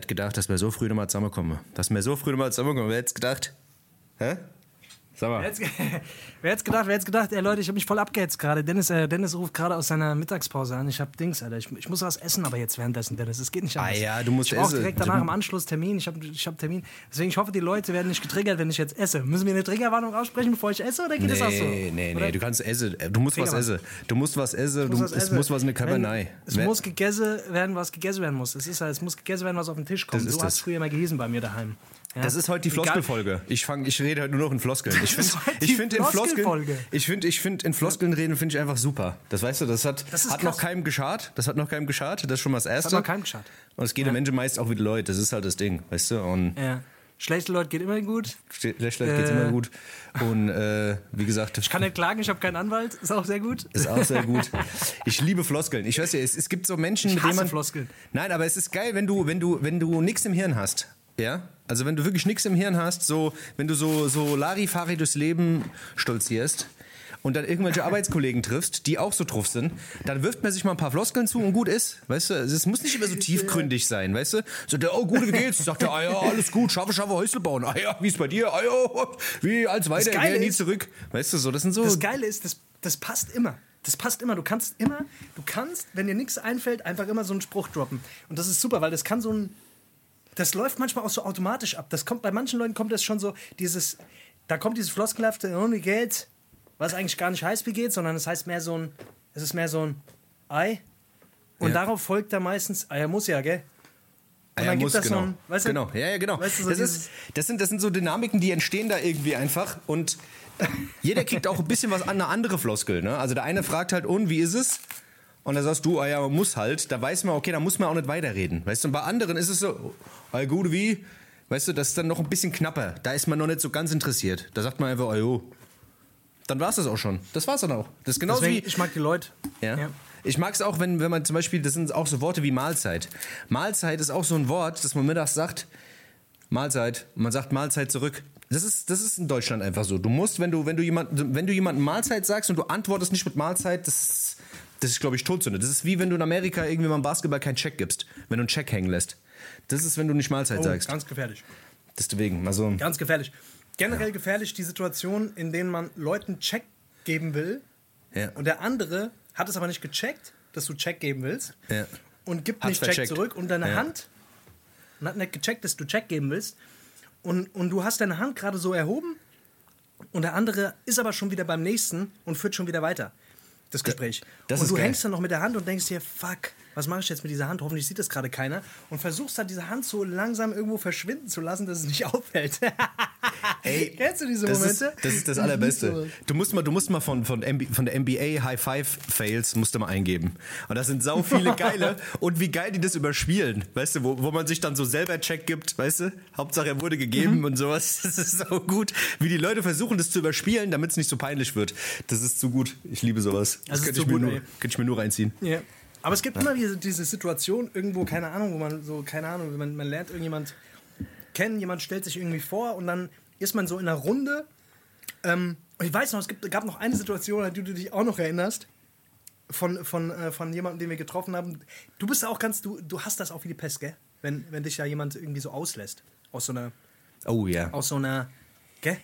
Hätte gedacht, dass wir so früh nochmal zusammenkommen? Dass wir so früh nochmal zusammenkommen? Wer hätte es gedacht? Hä? Sag mal. Wer hätte wer gedacht, wer hätte gedacht, ey Leute, ich habe mich voll abgehetzt gerade. Dennis, äh, Dennis ruft gerade aus seiner Mittagspause an. Ich habe Dings, Alter. Ich, ich muss was essen, aber jetzt währenddessen, Dennis. Es geht nicht anders. Ah ja, du musst ich essen. direkt danach im Anschluss Termin. Ich habe ich hab Termin. Deswegen, ich hoffe, die Leute werden nicht getriggert, wenn ich jetzt esse. Müssen wir eine Triggerwarnung aussprechen, bevor ich esse, oder geht das auch so? Nee, nee, nee, du kannst essen. Du musst was essen. Du musst was essen. Du, was es muss was in der Kabinei. Es muss gegessen werden, was gegessen werden muss. Es ist halt, es muss gegessen werden, was auf den Tisch kommt. So hast früher mal gehießen bei mir daheim. Ja? Das ist heute die Egal- Floskelfolge. Ich fang, ich rede heute nur noch in Floskeln. Ich Das finde, heute ich die finde in Floskeln, ich finde, ich finde in Floskeln reden finde ich einfach super. Das weißt du, das hat, Das hat noch keinem geschadet. Das hat noch keinem geschadet. Das ist schon mal das erste. noch keinem geschadet. Und es geht am Ende meist auch wieder Leute. Das ist halt das Ding, weißt du. Und Ja. Schlechte Leute geht immer gut. schlecht geht's Äh. immer gut. Und äh, wie gesagt, Ich kann nicht klagen, ich habe keinen Anwalt. Ist auch sehr gut. Ist auch sehr gut. Ich liebe Floskeln. Ich weiß ja, es, es gibt so Menschen, mit hasse denen man. Floskeln. Nein, aber es ist geil, wenn du, wenn du, wenn du nichts im Hirn hast. Ja? Also wenn du wirklich nichts im Hirn hast, so, wenn du so, so Larifari durchs Leben stolzierst und dann irgendwelche Arbeitskollegen triffst, die auch so drauf sind, dann wirft man sich mal ein paar Floskeln zu und gut ist. Weißt du, es muss nicht immer so tiefgründig sein, weißt du? So der, oh gut, wie geht's? Sagt der, ah ja, alles gut, schaffe, schaffe, Häusle bauen. Ah ja, wie ist bei dir? Ah ja, wie, als weiter, geh nie zurück. Weißt du, so, das sind so. Das Geile ist, das, das passt immer. Das passt immer. Du kannst immer, du kannst, wenn dir nichts einfällt, einfach immer so einen Spruch droppen. Und das ist super, weil das kann so ein. Das läuft manchmal auch so automatisch ab. Das kommt bei manchen Leuten kommt das schon so, dieses, da kommt dieses floskelhafte, oh, wie geht's? Was eigentlich gar nicht heißt, wie geht's, sondern es heißt mehr so ein, es ist mehr so ein Ei. Und Ja. darauf folgt dann meistens, ja, muss ja, gell? Und ja, dann gibt muss, das so genau. ein, weißt du? genau, ja, ja, genau. Weißt du, so das, ist, das, sind, das sind so Dynamiken, die entstehen da irgendwie einfach und jeder kriegt auch ein bisschen was an eine andere Floskel. Ne? Also der eine fragt halt, und wie ist es? Und da sagst du, ah ja, man muss halt. Da weiß man, okay, da muss man auch nicht weiterreden. Weißt du, und bei anderen ist es so, ah gut, wie? Weißt du, das ist dann noch ein bisschen knapper. Da ist man noch nicht so ganz interessiert. Da sagt man einfach, ah jo. Dann war's das auch schon. Das war's dann auch. Das ist genauso Deswegen, wie. ich mag die Leute. Ja. Ich mag es auch, wenn, wenn man zum Beispiel, das sind auch so Worte wie Mahlzeit. Mahlzeit ist auch so ein Wort, das man mittags sagt, Mahlzeit, und man sagt Mahlzeit zurück. Das ist, das ist in Deutschland einfach so. Du musst, wenn du, wenn du jemand, wenn du jemandem Mahlzeit sagst und du antwortest nicht mit Mahlzeit, das das ist glaube ich, Todsünde. Das ist wie wenn du in Amerika irgendwie beim Basketball keinen Check gibst, wenn du einen Check hängen lässt. Das ist, wenn du nicht Mahlzeit Oh, sagst. ganz gefährlich. Deswegen, also. Ganz gefährlich. Generell gefährlich die Situation, in denen man Leuten Check geben will Ja. und der andere hat es aber nicht gecheckt, dass du Check geben willst Ja. und gibt Hat's nicht Check vercheckt. zurück und deine Ja. Hand und hat nicht gecheckt, dass du Check geben willst und, und du hast deine Hand gerade so erhoben und der andere ist aber schon wieder beim nächsten und führt schon wieder weiter das Gespräch. das und du geil. hängst dann noch mit der Hand und denkst dir, fuck, was mache ich jetzt mit dieser Hand? Hoffentlich sieht das gerade keiner. Und versuchst dann diese Hand so langsam irgendwo verschwinden zu lassen, dass es nicht auffällt. Ey, Kennst du diese das Momente? Ist, das ist das Allerbeste. Du musst mal, du musst mal von, von, MB, von der NBA High Five Fails musst du mal eingeben. Und das sind sau viele geile. und wie geil die das überspielen. Weißt du, wo, wo man sich dann so selber Check gibt, weißt du? Hauptsache er wurde gegeben Mhm. und sowas. Das ist so gut. Wie die Leute versuchen, das zu überspielen, damit es nicht so peinlich wird. Das ist zu gut. Ich liebe sowas. Das, ist könnte ich, mir gut, nur, könnte ich mir nur reinziehen. Ja. Aber es gibt immer diese, diese Situation irgendwo, keine Ahnung, wo man so, keine Ahnung, man, man lernt irgendjemand kennen, jemand stellt sich irgendwie vor und dann ist man so in einer Runde. Ähm, und ich weiß noch, es gibt, gab noch eine Situation, an die du dich auch noch erinnerst. Von, von, äh, von jemandem, den wir getroffen haben. Du bist auch ganz, du, du hast das auch wie die Pest, gell? Wenn, wenn dich ja jemand irgendwie so auslässt. Aus so einer, Oh ja. aus so einer, gell?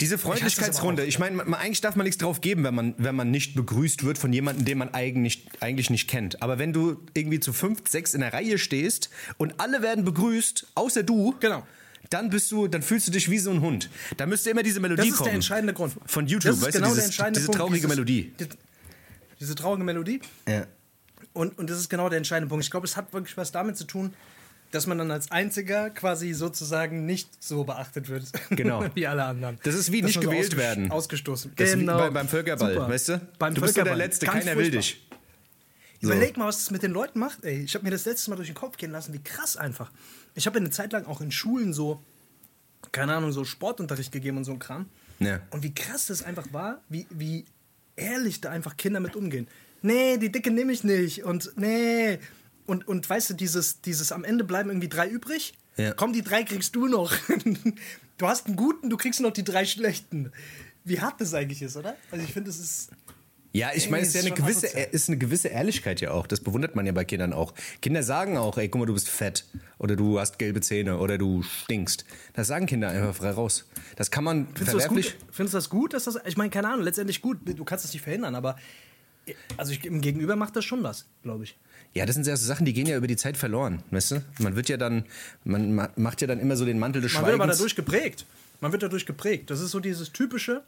Diese Ich Freundlichkeitsrunde, auch. ich meine, eigentlich darf man nichts drauf geben, wenn man, wenn man nicht begrüßt wird von jemandem, den man eigentlich, eigentlich nicht kennt. Aber wenn du irgendwie zu fünf, sechs in der Reihe stehst und alle werden begrüßt, außer du, Genau. dann bist du, dann fühlst du dich wie so ein Hund. Da müsste immer diese Melodie Das ist kommen. der entscheidende Grund. Von YouTube, das ist weißt genau du, der dieses, entscheidende diese Punkt, traurige dieses- Melodie. die- Diese traurige Melodie. Ja. Und, und das ist genau der entscheidende Punkt. Ich glaube, es hat wirklich was damit zu tun, dass man dann als Einziger quasi sozusagen nicht so beachtet wird. Genau. wie alle anderen. Das ist wie Dass nicht so gewählt ausges- werden. Ausgestoßen. Das wie Genau. bei, beim Völkerball, Super. weißt du? Beim du bist so der. Letzte, Ganz keiner will dich. Überleg mal, was das mit den Leuten macht. Ey, ich habe mir das letzte Mal durch den Kopf gehen lassen, wie krass einfach. Ich habe eine Zeit lang auch in Schulen so, keine Ahnung, so Sportunterricht gegeben und so ein Kram. Ja. Und wie krass das einfach war, wie, wie ehrlich da einfach Kinder mit umgehen. Nee, die Dicke nehme ich nicht. Und nee. Und, und weißt du, dieses, dieses am Ende bleiben irgendwie drei übrig. Ja. Komm, die drei kriegst du noch. du hast einen guten, du kriegst noch die drei schlechten. Wie hart das eigentlich ist, oder? Also ich finde, es ist. Ja, ich meine, es ist ja eine gewisse, asozial. ist eine gewisse Ehrlichkeit ja auch. Das bewundert man ja bei Kindern auch. Kinder sagen auch, ey, guck mal, du bist fett. Oder du hast gelbe Zähne. Oder du stinkst. Das sagen Kinder einfach frei raus. Das kann man Findest du das verwerflich. gut? Findest du das gut, dass das. Ich meine, keine Ahnung, letztendlich gut, du kannst das nicht verhindern, aber. Also ich, im Gegenüber macht das schon was, glaube ich. Ja, das sind ja so Sachen, die gehen ja über die Zeit verloren. Weißt du? Man wird ja dann, man ma- macht ja dann immer so den Mantel des Man wird aber Schweigens. dadurch geprägt. Man wird dadurch geprägt. Das ist so dieses typische,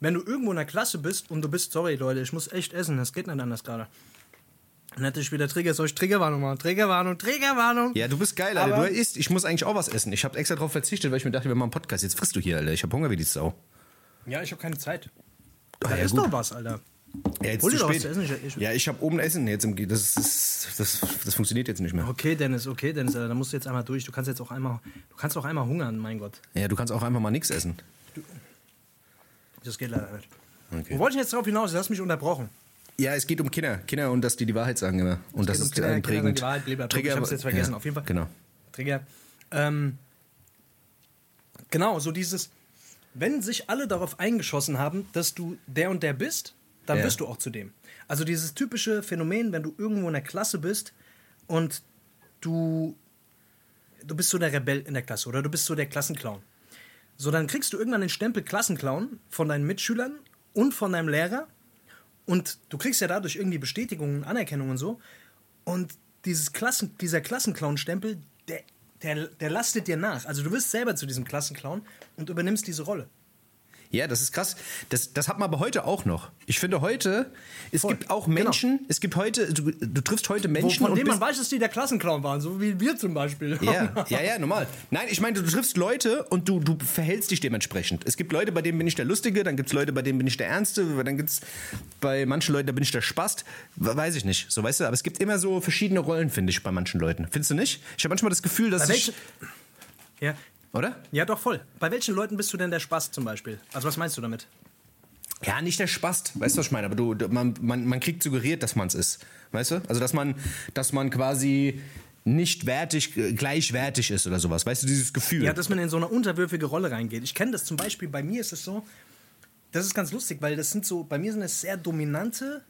wenn du irgendwo in der Klasse bist und du bist, sorry Leute, ich muss echt essen, das geht nicht anders gerade. Dann hätte ich wieder Trigger, soll ich Triggerwarnung machen? Triggerwarnung, Triggerwarnung. Ja, du bist geil, Alter. Aber- du isst. Ich muss eigentlich auch was essen. Ich habe extra darauf verzichtet, weil ich mir dachte, wir machen einen Podcast. Jetzt frisst du hier, Alter. Ich habe Hunger wie die Sau. Ja, ich habe keine Zeit. Ah, Da ja, ist gut. doch was, Alter. Ja, jetzt Hol dir doch was zu essen. Ich- ich- ja, ich habe oben Essen jetzt im Ge- das, ist, das, das funktioniert jetzt nicht mehr. Okay, Dennis, okay, Dennis, Alter, da musst du jetzt einmal durch. Du kannst jetzt auch einmal, du kannst auch einmal hungern, mein Gott. Ja, du kannst auch einfach mal nichts essen. Das geht leider nicht. Okay. Wo wollte ich jetzt drauf hinaus? Du hast mich unterbrochen. Ja, es geht um Kinder. Kinder und dass die die Wahrheit sagen immer. Und das um ist Kinder, ein Kinder prägend. die Wahrheit, blablabla. Ich hab's jetzt vergessen, auf jeden Fall. Genau. Trigger. Ähm, genau, so dieses, wenn sich alle darauf eingeschossen haben, dass du der und der bist, dann Ja. bist du auch zu dem. Also dieses typische Phänomen, wenn du irgendwo in der Klasse bist und du, du bist so der Rebell in der Klasse oder du bist so der Klassenclown. So, dann kriegst du irgendwann den Stempel Klassenclown von deinen Mitschülern und von deinem Lehrer und du kriegst ja dadurch irgendwie Bestätigung und Anerkennung und so. Und dieses Klassen, dieser Klassenclown-Stempel, der, der, der lastet dir nach. Also du wirst selber zu diesem Klassenclown und übernimmst diese Rolle. Ja, das ist krass. Das, das hat man aber heute auch noch. Ich finde heute, es Voll. gibt auch Genau. Menschen, es gibt heute, du, du triffst heute Wo, Menschen von und denen man weiß, dass die der Klassenclown waren, so wie wir zum Beispiel. ja, ja, ja, normal. Nein, ich meine, du triffst Leute und du, du verhältst dich dementsprechend. Es gibt Leute, bei denen bin ich der Lustige, dann gibt es Leute, bei denen bin ich der Ernste, dann gibt es bei manchen Leuten, da bin ich der Spast. We- Weiß ich nicht, so weißt du. Aber es gibt immer so verschiedene Rollen, finde ich, bei manchen Leuten. Findest du nicht? Ich habe manchmal das Gefühl, dass Bei ich. ja, Oder? ja, doch voll. Bei welchen Leuten bist du denn der Spaß zum Beispiel? Also was meinst du damit? Ja, nicht der Spast, weißt du, was ich meine? Aber du, du, man, man, man kriegt suggeriert, dass man es ist. Weißt du? Also, dass man, dass man quasi nicht wertig, äh, gleichwertig ist oder sowas. Weißt du, dieses Gefühl. Ja, dass man in so eine unterwürfige Rolle reingeht. Ich kenne das zum Beispiel, bei mir ist es so, das ist ganz lustig, weil das sind so, bei mir sind es sehr dominante,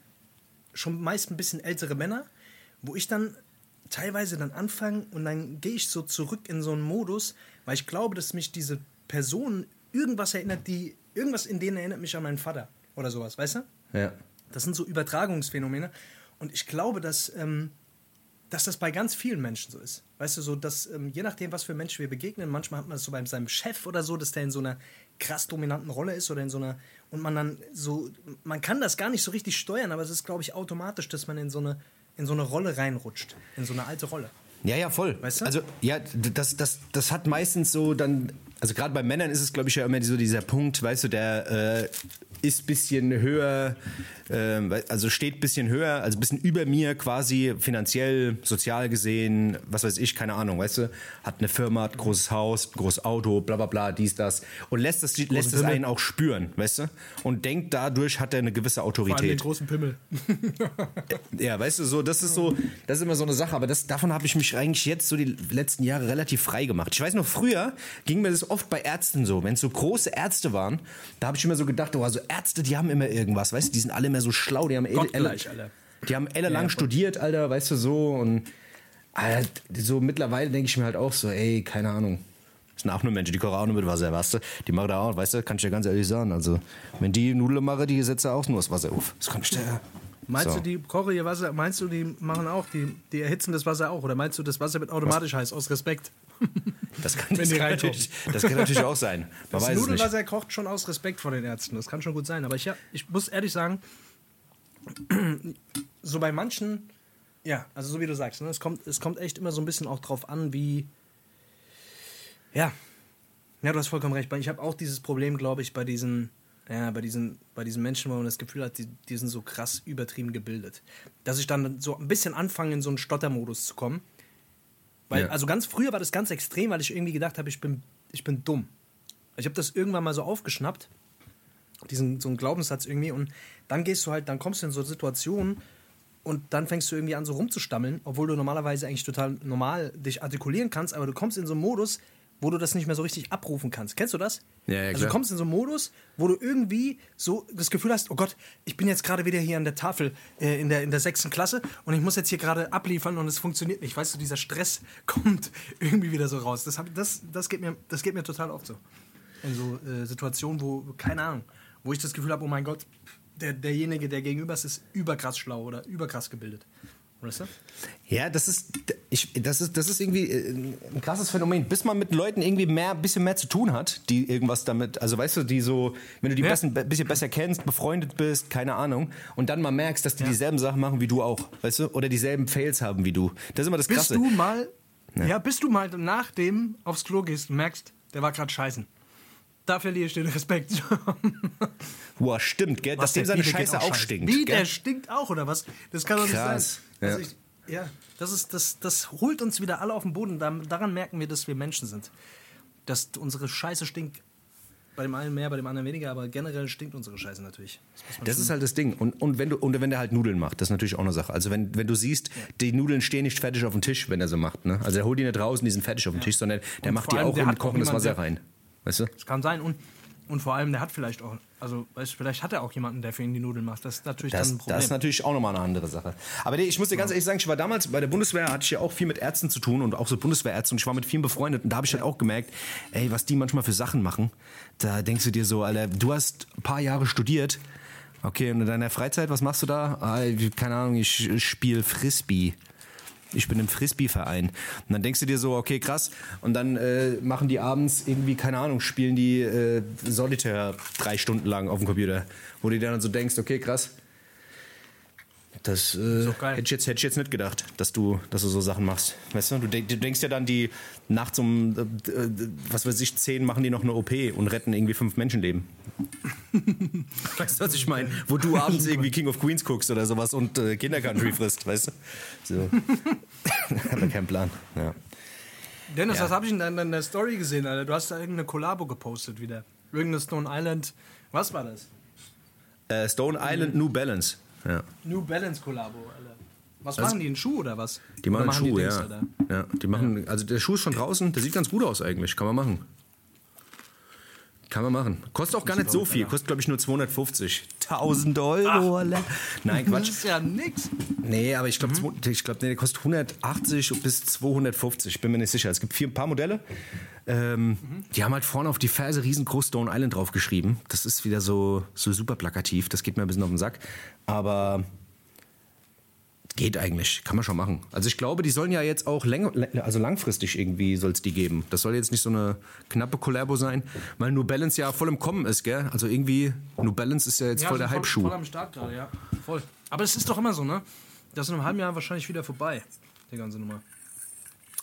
schon meist ein bisschen ältere Männer, wo ich dann teilweise dann anfange und dann gehe ich so zurück in so einen Modus, weil ich glaube, dass mich diese Person irgendwas erinnert, die, irgendwas in denen erinnert mich an meinen Vater oder sowas, weißt du? ja. Das sind so Übertragungsphänomene. Und ich glaube, dass, ähm, dass das bei ganz vielen Menschen so ist. Weißt du, so, dass ähm, je nachdem, was für Menschen wir begegnen, manchmal hat man das so bei seinem Chef oder so, dass der in so einer krass dominanten Rolle ist oder in so einer. Und man dann so. Man kann das gar nicht so richtig steuern, aber es ist, glaube ich, automatisch, dass man in so eine, in so eine Rolle reinrutscht. In so eine alte Rolle. Ja, ja, voll. Weißt du? Also, ja, das, das, das hat meistens so dann, also gerade bei Männern ist es, glaube ich, ja immer so dieser Punkt, weißt du, der äh, ist bisschen höher, äh, also steht bisschen höher, also bisschen über mir quasi, finanziell, sozial gesehen, was weiß ich, keine Ahnung, weißt du, hat eine Firma, hat ein großes Haus, ein großes Auto, bla bla bla, dies, das. Und lässt es, lässt es Pimmel. einen auch spüren, weißt du? Und denkt, dadurch hat er eine gewisse Vor allem den Autorität. großen Pimmel. Ja, weißt du, so, das ist so, das ist immer so eine Sache, aber das, davon habe ich mich eigentlich jetzt so die letzten Jahre relativ frei gemacht. Ich weiß noch, früher ging mir das oft bei Ärzten so, wenn es so große Ärzte waren, da habe ich immer so gedacht, oh, so Ärzte, die haben immer irgendwas, weißt du, die sind alle immer so schlau, die haben elle- Gottgleich, Alter. Die haben ellenlang studiert, Alter, weißt du, so und Alter, so mittlerweile denke ich mir halt auch so, ey, keine Ahnung. Das sind auch nur Menschen, die kochen auch nur mit Wasser, weißt du? Die machen da auch, weißt du, kann ich dir ganz ehrlich sagen. Also, wenn die Nudeln machen, die setzen auch nur das Wasser auf. Das kann ich dir. Meinst So. du, die kochen ihr Wasser, meinst du, die machen auch, die, die erhitzen das Wasser auch? Oder meinst du, das Wasser wird automatisch heiß, aus Respekt? Das kann, das kann, das kann natürlich auch sein. Man Das. Nudelwasser kocht schon aus Respekt vor den Ärzten. Das kann schon gut sein. Aber ich, ich muss ehrlich sagen, so bei manchen, ja, also so wie du sagst, ne, es, kommt, es kommt echt immer so ein bisschen auch drauf an, wie. Ja. Ja, du hast vollkommen recht. Ich habe auch dieses Problem, glaube ich, bei diesen, ja, bei diesen, bei diesen Menschen, wo man das Gefühl hat, die, die sind so krass übertrieben gebildet. Dass ich dann so ein bisschen anfange, in so einen Stottermodus zu kommen. Weil, Ja. also ganz früher war das ganz extrem, weil ich irgendwie gedacht habe, ich bin, ich bin dumm. Ich habe das irgendwann mal so aufgeschnappt, diesen so einen Glaubenssatz irgendwie, und dann gehst du halt, dann kommst du in so Situationen und dann fängst du irgendwie an, so rumzustammeln, obwohl du normalerweise eigentlich total normal dich artikulieren kannst, aber du kommst in so einen Modus wo du das nicht mehr so richtig abrufen kannst. Kennst du das? Ja, ja, also du kommst in so einen Modus, wo du irgendwie so das Gefühl hast, oh Gott, ich bin jetzt gerade wieder hier an der Tafel äh, in, der, in der sechsten Klasse und ich muss jetzt hier gerade abliefern und es funktioniert nicht. Weißt du, dieser Stress kommt irgendwie wieder so raus. Das, hab, das, das, geht, mir, das geht mir total oft so. In so äh, Situationen, wo, keine Ahnung, wo ich das Gefühl habe, oh mein Gott, der, derjenige, der gegenüber ist, ist überkrass schlau oder überkrass gebildet. Weißt du? Ja, das ist, ich, das ist, das ist irgendwie äh, ein krasses Phänomen. Bis man mit Leuten irgendwie mehr, bisschen mehr zu tun hat, die irgendwas damit, also weißt du, die so, wenn du die Ja. ein bisschen besser kennst, befreundet bist, keine Ahnung, und dann mal merkst, dass die Ja. dieselben Sachen machen wie du auch, weißt du, oder dieselben Fails haben wie du. Das ist immer das Bis Krasse. du mal, ja. bis du mal nach dem aufs Klo gehst und merkst, der war gerade scheißen. Da verliere ich den Respekt. Boah, stimmt, gell, dass dem seine Scheiße auch scheiße. stinkt. Wie, gell? der stinkt auch, oder was? Das kann doch nicht Krass, sein. ja. Also ich, ja, das, ist, das, das holt uns wieder alle auf den Boden. Da- Daran merken wir, dass wir Menschen sind. Dass unsere Scheiße stinkt. Bei dem einen mehr, bei dem anderen weniger, aber generell stinkt unsere Scheiße natürlich. Das Das ist halt das Ding. Und, und, wenn du, und wenn der halt Nudeln macht, das ist natürlich auch eine Sache. Also wenn, wenn du siehst, die Nudeln stehen nicht fertig auf dem Tisch, wenn er so macht. Ne? Also er holt die nicht raus und die sind fertig auf dem Tisch, sondern der Und macht die auch in kochendes Wasser rein. Weißt du? Das kann sein. Und, und vor allem, der hat vielleicht auch, also weißt, vielleicht hat er auch jemanden, der für ihn die Nudeln macht. Das ist natürlich dann Das, ein Problem. das ist natürlich auch nochmal eine andere Sache. Aber ich muss dir ganz ehrlich sagen, ich war damals bei der Bundeswehr, hatte ich ja auch viel mit Ärzten zu tun und auch so Bundeswehrärzten und ich war mit vielen befreundet und da habe ich halt auch gemerkt, ey, was die manchmal für Sachen machen, da denkst du dir so, Alter, du hast ein paar Jahre studiert, okay, und in deiner Freizeit, was machst du da? Ah, keine Ahnung, ich spiele Frisbee. Ich bin im Frisbee-Verein. Und dann denkst du dir so, okay, krass. Und dann äh, machen die abends irgendwie, keine Ahnung, spielen die äh, Solitär drei Stunden lang auf dem Computer. Wo du dir dann so denkst, okay, krass. Das äh, doch geil. hätte ich, jetzt, hätte ich jetzt nicht gedacht, dass du, dass du so Sachen machst. Weißt du, du, denk, du denkst ja dann, die nachts um, äh, was weiß ich, zehn machen die noch eine OP und retten irgendwie fünf Menschenleben. weißt du, was ich meine? Wo du abends irgendwie King of Queens guckst oder sowas und äh, Kindercountry frisst, weißt du? So. Hat er keinen Plan. Ja. Dennis, Ja. was habe ich in deiner, deiner Story gesehen, Alter? Du hast da irgendeine Kollabo gepostet wieder. Irgendeine Stone Island. Was war das? Äh, Stone Island New Balance. Ja. New Balance Kollabo, Alter. Was Also- machen die? Einen Schuh oder was? Die machen, einen Schuh, Dings, ja. Ja. Die machen, also der Schuh ist schon draußen, der sieht ganz gut aus eigentlich, kann man machen. Kann man machen. Kostet auch gar nicht so viel, kostet glaube ich nur 250. 1000 Euro. Alter. Nein, Das Quatsch. ist ja nix. Nee, aber ich glaube, ich glaub, nee, der kostet 180 bis 250, bin mir nicht sicher. Es gibt vier, ein paar Modelle. Ähm, Die haben halt vorne auf die Ferse riesengroß Stone Island draufgeschrieben. Das ist wieder so, so super plakativ, das geht mir ein bisschen auf den Sack. Aber geht eigentlich, kann man schon machen. Also ich glaube, die sollen ja jetzt auch länger, also langfristig irgendwie soll es die geben. Das soll jetzt nicht so eine knappe Kollabo sein, weil New Balance ja voll im Kommen ist, gell? Also irgendwie, New Balance ist ja jetzt voll der Hype-Schuh. Voll am Start gerade, ja. Voll. Aber es ist doch immer so, ne? Das ist in einem halben Jahr wahrscheinlich wieder vorbei, die ganze Nummer.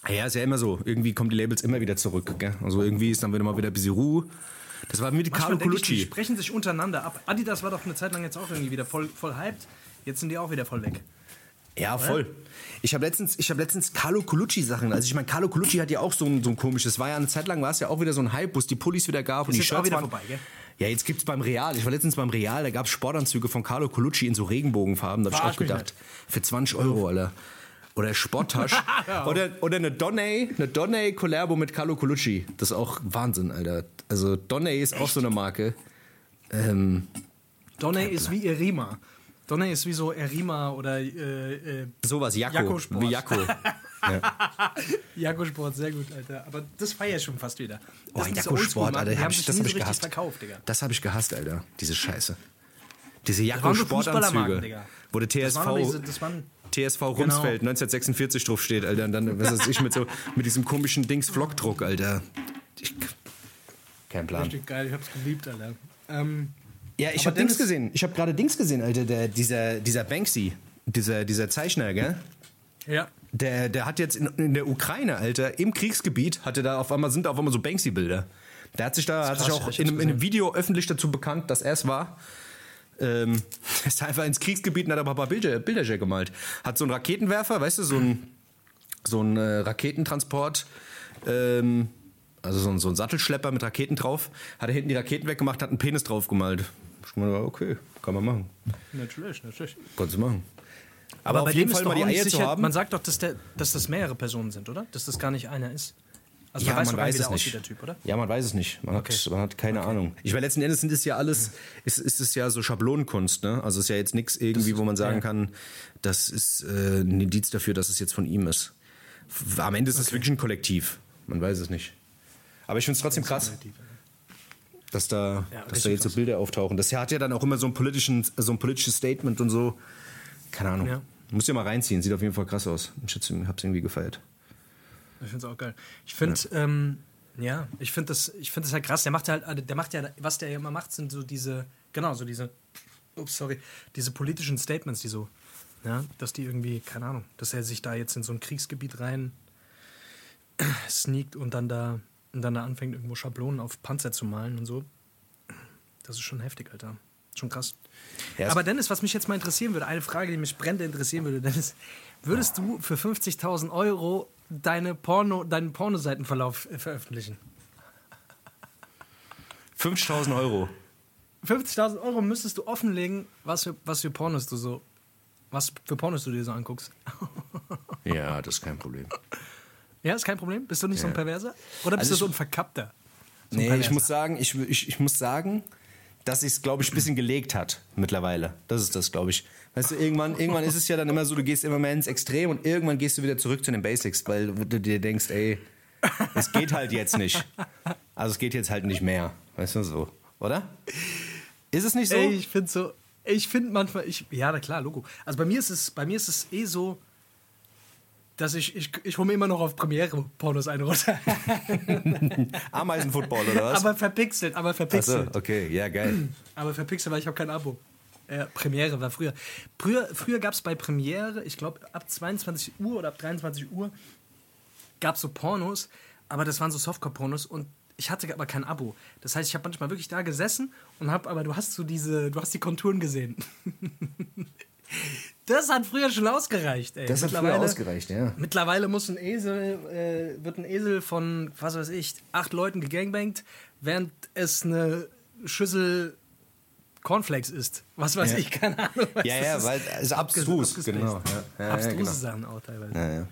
Ja, ist ja immer so. Irgendwie kommen die Labels immer wieder zurück. Gell? Also irgendwie ist dann wieder mal wieder ein bisschen Ruhe. Das war die Carlo ich, die Colucci. sprechen sich untereinander ab. Adidas war doch eine Zeit lang jetzt auch irgendwie wieder voll, voll hyped. Jetzt sind die auch wieder voll weg. Ja, voll. Ich habe letztens, ich hab letztens Carlo Colucci Sachen. Also ich meine, Carlo Colucci hat ja auch so ein, so ein komisches. War ja eine Zeit lang war es ja auch wieder so ein Hype, wo es die Pullis wieder gab und die Shirts wieder waren. vorbei, gell? Ja, jetzt gibt's beim Real. Ich war letztens beim Real, da gab's Sportanzüge von Carlo Colucci in so Regenbogenfarben. Da habe ich auch gedacht, für 20 Euro, Alter. Oder Sporttasch. oder, oder eine Donny, eine Donny Collabo mit Carlo Colucci. Das ist auch Wahnsinn, Alter. Also Donny ist auch so eine Marke. Ähm, Donny ist wie Erima. Donny ist wie so Erima oder äh, äh, sowas, Jakko. Jakko Sport. Wie Jakko. Jago Sport, sehr gut, Alter. Aber das feier ich schon fast wieder. Oh, Das diese Jakko Sport, Oldschool-Marken, Alter. Hab ich, das habe so ich gehasst. verkauft, Digga. Das habe ich gehasst, Alter. Diese Scheiße. Diese Jakko so Sportanzüge. Wo der Das waren TSV, diese- das waren- TSV Rundsfeld 1946 drauf steht, Alter. Und dann, was weiß ich, mit, so, mit diesem komischen Dings Vlogdruck, Alter. Ich, kein Plan. Richtig geil, ich hab's geliebt, Alter. Ähm, Ja, ich habe Dings gesehen. Ich habe gerade Dings gesehen, Alter. Der, dieser, dieser Banksy, dieser, dieser Zeichner, gell? ja. Der, der hat jetzt in, in der Ukraine, Alter, im Kriegsgebiet, hatte da auf einmal, sind da auf einmal so Banksy-Bilder. Der hat sich da, hat krass, sich auch in, einem- in einem Video öffentlich dazu bekannt, dass er es war. Ähm, er ist einfach ins Kriegsgebiet und hat aber ein paar Bilder, Bilder gemalt. Hat so einen Raketenwerfer, weißt du, so ein, so ein äh, Raketentransport, ähm, also so ein, so ein Sattelschlepper mit Raketen drauf. Hat er hinten die Raketen weggemacht, hat einen Penis drauf gemalt. Ich meine, okay, kann man machen. Natürlich, natürlich. Kannst du machen. Aber, bei auf jeden dem Fall ist mal die Eier zu sicher- haben. Man sagt doch, dass, der, dass das mehrere Personen sind, oder? Dass das gar nicht einer ist. Also ja, man weiß man weiß es nicht. Typ, oder? Ja, man weiß es nicht. Man, Okay. hat, man hat keine Ahnung. Ich meine, letzten Endes sind es ja alles, ist, ist es ja so Schablonenkunst, ne? Also es ist ja jetzt nichts irgendwie, wo man sagen ja. kann, das ist äh, ein Indiz dafür, dass es jetzt von ihm ist. Am Ende ist es wirklich ein Kollektiv. Man weiß es nicht. Aber ich finde es trotzdem krass, dass da, Ja, dass da jetzt so krass. Bilder auftauchen. Das hat ja dann auch immer so ein, politischen, so ein politisches Statement und so. Keine Ahnung. Ja. Muss ja mal reinziehen. Sieht auf jeden Fall krass aus. Ich hab's irgendwie gefeiert. Ich finde es auch geil. Ich finde, ja. Ähm, ja, ich finde das, ich finde das halt krass. Der macht ja halt, der macht ja, was der ja immer macht, sind so diese, genau, so diese, ups, sorry, diese politischen Statements, die so, ja, dass die irgendwie, keine Ahnung, dass er sich da jetzt in so ein Kriegsgebiet rein sneakt und dann da, und dann da anfängt, irgendwo Schablonen auf Panzer zu malen und so. Das ist schon heftig, Alter. Schon krass. Ja, Aber Dennis, was mich jetzt mal interessieren würde, eine Frage, die mich brennend interessieren würde, Dennis, würdest du für 50.000 Euro deine Porno, deinen Pornoseitenverlauf äh, veröffentlichen? 5000 Euro. 50.000 Euro müsstest du offenlegen, was für, was für Pornos du so, was für Pornos du dir so anguckst. Ja, das ist kein Problem. Ja, ist kein Problem? Bist du nicht so ein Ja. Perverser? Oder bist Also du so ich- ein Verkappter? So ein Nee, ich Perverser. muss sagen, ich, ich, ich muss sagen, dass es, glaube ich, ein bisschen gelegt hat mittlerweile. Das ist das, glaube ich. Weißt du, irgendwann, irgendwann ist es ja dann immer so, du gehst immer mehr ins Extrem und irgendwann gehst du wieder zurück zu den Basics, weil du dir denkst, ey, es geht halt jetzt nicht. Also es geht jetzt halt nicht mehr. Weißt du so, oder? Ist es nicht so? Ey, ich finde so, ich finde manchmal, ich, ja, na klar, Logo. Also bei mir ist es, bei mir ist es eh so, dass ich, ich, ich hole mir immer noch auf Premiere Pornos eine runter. Ameisenfootball oder was? aber verpixelt, aber Ach so, verpixelt. okay, ja, geil. Aber verpixelt, weil ich habe kein Abo. Äh, Premiere war früher. Früher, früher gab es bei Premiere, ich glaube ab 22 Uhr oder ab 23 Uhr, gab es so Pornos, aber das waren so Softcore-Pornos und ich hatte aber kein Abo. Das heißt, ich habe manchmal wirklich da gesessen und habe, aber du hast so diese, du hast die Konturen gesehen. das hat früher schon ausgereicht, ey. Das hat früher Mittlerweile- ausgereicht, ja. Mittlerweile muss ein Esel, äh, wird ein Esel von, was weiß ich, acht Leuten gegangbangt, während es eine Schüssel Cornflakes ist. Was weiß Ja. ich, keine Ahnung. was Ja, das ja, ist. weil es ist abstrus, Abgespaced. genau. Ja, ja, ja, Abstruse genau. Sachen auch teilweise. Ja, ja.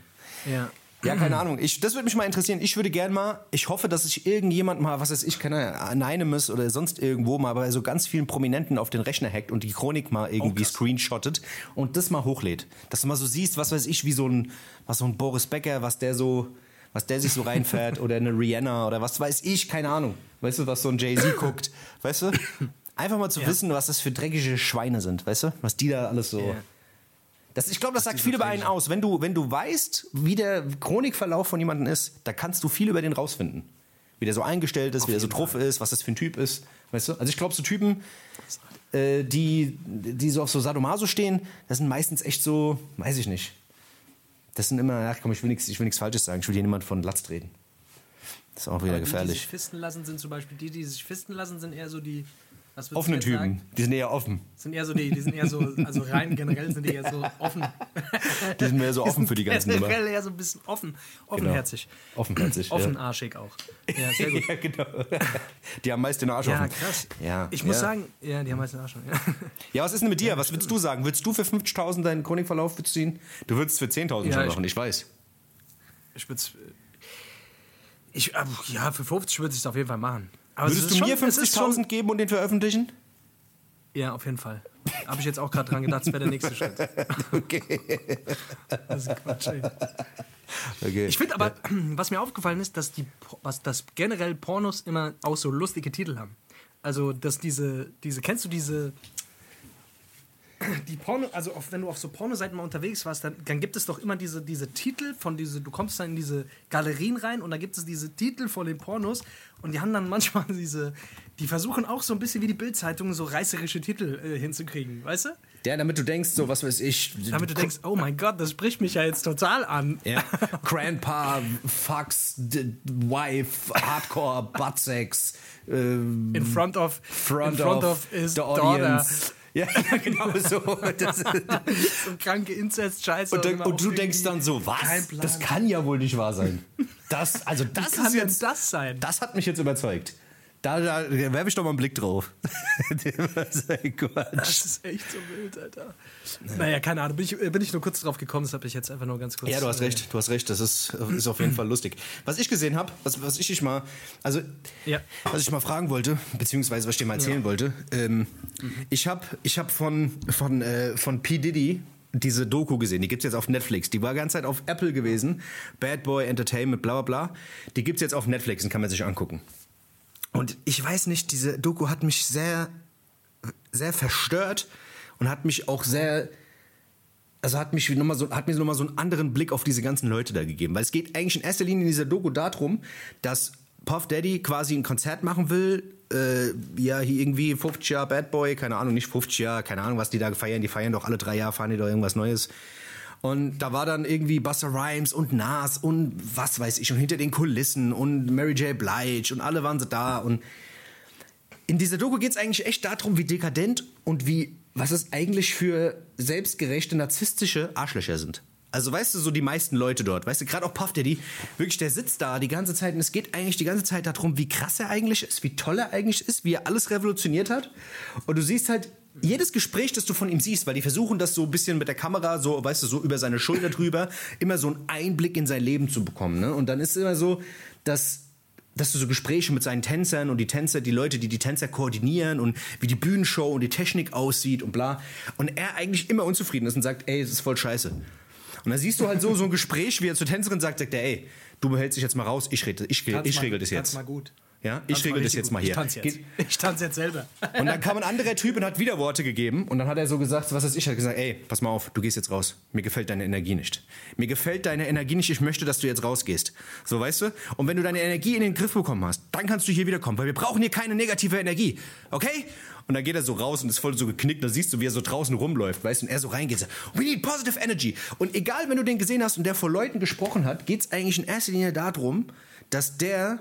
Ja. Ja, keine Ahnung. Ich, das würde mich mal interessieren. Ich würde gern mal, ich hoffe, dass sich irgendjemand mal, was weiß ich, keine Anonymous oder sonst irgendwo mal bei so ganz vielen Prominenten auf den Rechner hackt und die Chronik mal irgendwie krass. screenshottet und das mal hochlädt. Dass du mal so siehst, was weiß ich, wie so ein, was so ein Boris Becker, was der so, was der sich so reinfährt oder eine Rihanna oder was weiß ich, keine Ahnung. Weißt du, was so ein Jay-Z guckt, weißt du? Einfach mal zu Ja. wissen, was das für dreckige Schweine sind, weißt du? Was die da alles so. Ja. Das, ich glaube, das sagt die viel über einen aus. Wenn du, wenn du weißt, wie der Chronikverlauf von jemandem ist, da kannst du viel über den rausfinden. Wie der so eingestellt ist, wie der so drauf ist, was das für ein Typ ist. Weißt du? Also ich glaube, so Typen, äh, die, die so auf so Sadomaso stehen, das sind meistens echt so, weiß ich nicht. Das sind immer, ach komm, ich will nichts ich will nichts Falsches sagen. Ich will hier niemand von Latz treten. Das ist auch wieder Aber Die, die sich gefährlich. fisten lassen, sind zum Beispiel die, die sich fisten lassen, sind eher so die. Offene Typen, sagen? die sind eher offen. Sind eher so die, die sind eher so, also rein generell sind die eher so offen. Die sind mehr so offen für die ganzen Nummer. Generell eher so ein bisschen offen, offenherzig. Offenherzig. Offenarschig auch. Ja, sehr gut. Ja, genau. Die haben meist den Arsch Ja, offen. krass. Ja, Ich muss ja. sagen, ja, die haben meistens Arsch. Ja. Ja, was ist denn mit dir? Was würdest du sagen? Würdest du für 50.000 deinen Chronikverlauf ziehen? Du würdest für 10.000 Ja, schon ich- machen, ich weiß. Ich würde ich, äh, ja, für 50 würde ich es auf jeden Fall machen. Aber es Würdest du mir schon- es ist schon- 50.000 geben und den veröffentlichen? Ja, auf jeden Fall. Habe ich jetzt auch gerade dran gedacht, das wäre der nächste Schritt. Okay. Das ist Quatsch, ey. okay. Ich finde aber, was mir aufgefallen ist, dass die, was, dass generell Pornos immer auch so lustige Titel haben. Also, dass diese, diese, kennst du diese, die Porno, also auf, wenn du auf so Pornoseiten mal unterwegs warst, dann, dann gibt es doch immer diese, diese Titel von diese, du kommst dann in diese Galerien rein und da gibt es diese Titel von den Pornos und die haben dann manchmal diese, die versuchen auch so ein bisschen wie die Bildzeitung so reißerische Titel äh, hinzukriegen, weißt du? Ja, damit du denkst, so was weiß ich. Damit du denkst, oh mein Gott, das spricht mich ja jetzt total an. Ja. Grandpa, Fucks, Wife, Hardcore, Buttsex, ähm, In front of, Front, in front of, of, his the daughter. audience. Ja, genau so. Das, so kranke Inzest-Scheiße. und, und auch du denkst dann so, was? Das kann ja wohl nicht wahr sein. Das, also das kann ist jetzt, das sein? das hat mich jetzt überzeugt. Da, da werfe ich doch mal einen Blick drauf. Das ist echt so wild, Alter. Naja, keine Ahnung. Bin ich, bin ich nur kurz drauf gekommen, das habe ich jetzt einfach nur ganz kurz. Ja, du hast äh, recht, du hast recht. Das ist, ist auf jeden Fall lustig. Was ich gesehen habe, was, was ich mal, also Ja. was ich mal fragen wollte, beziehungsweise was ich dir mal erzählen wollte, ähm, ich habe ich hab von, von, äh, von P. Diddy diese Doku gesehen, die gibt's jetzt auf Netflix. Die war die ganze Zeit auf Apple gewesen. Bad Boy Entertainment, bla bla bla. Die gibt's jetzt auf Netflix und kann man sich angucken. Und ich weiß nicht, diese Doku hat mich sehr, sehr verstört und hat mich auch sehr, also hat, mich noch mal so, hat mir nochmal so einen anderen Blick auf diese ganzen Leute da gegeben. Weil es geht eigentlich in erster Linie in dieser Doku darum, dass Puff Daddy quasi ein Konzert machen will. Äh, ja, hier irgendwie 50 Jahre Bad Boy, keine Ahnung, nicht 50 Jahre, keine Ahnung, was die da feiern. Die feiern doch alle drei Jahre, fahren die doch irgendwas Neues. Und da war dann irgendwie Buster Rhymes und Nas und was weiß ich und hinter den Kulissen und Mary J. Blige und alle waren sie da und in dieser Doku geht es eigentlich echt darum, wie dekadent und wie, was es eigentlich für selbstgerechte, narzisstische Arschlöcher sind. Also weißt du, so die meisten Leute dort, weißt du, gerade auch Puff Daddy, wirklich, der sitzt da die ganze Zeit und es geht eigentlich die ganze Zeit darum, wie krass er eigentlich ist, wie toll er eigentlich ist, wie er alles revolutioniert hat. Und du siehst halt jedes Gespräch, das du von ihm siehst, weil die versuchen das so ein bisschen mit der Kamera, so, weißt du, so über seine Schulter drüber, immer so einen Einblick in sein Leben zu bekommen. Ne? Und dann ist es immer so, dass dass du so Gespräche mit seinen Tänzern und die Tänzer, die Leute, die die Tänzer koordinieren und wie die Bühnenshow und die Technik aussieht und bla. Und er eigentlich immer unzufrieden ist und sagt, ey, es ist voll scheiße. Und dann siehst du halt so, so ein Gespräch, wie er zur Tänzerin sagt, sagt er, ey, du behältst dich jetzt mal raus, ich, rede, ich, ich mal- regel das jetzt. mal gut. Ja, ich regel das jetzt gut. mal hier. Ich tanze jetzt. Ich tanze jetzt selber. und dann kam ein anderer Typ und hat wieder Worte gegeben. Und dann hat er so gesagt, was weiß ich, hat gesagt, ey, pass mal auf, du gehst jetzt raus. Mir gefällt deine Energie nicht. Mir gefällt deine Energie nicht, ich möchte, dass du jetzt rausgehst. So, weißt du? Und wenn du deine Energie in den Griff bekommen hast, dann kannst du hier wiederkommen, weil wir brauchen hier keine negative Energie. Okay? Und dann geht er so raus und ist voll so geknickt. Da siehst du, wie er so draußen rumläuft, weißt du? Und er so reingeht. So, We need positive energy. Und egal, wenn du den gesehen hast und der vor Leuten gesprochen hat, geht es eigentlich in erster Linie darum, dass der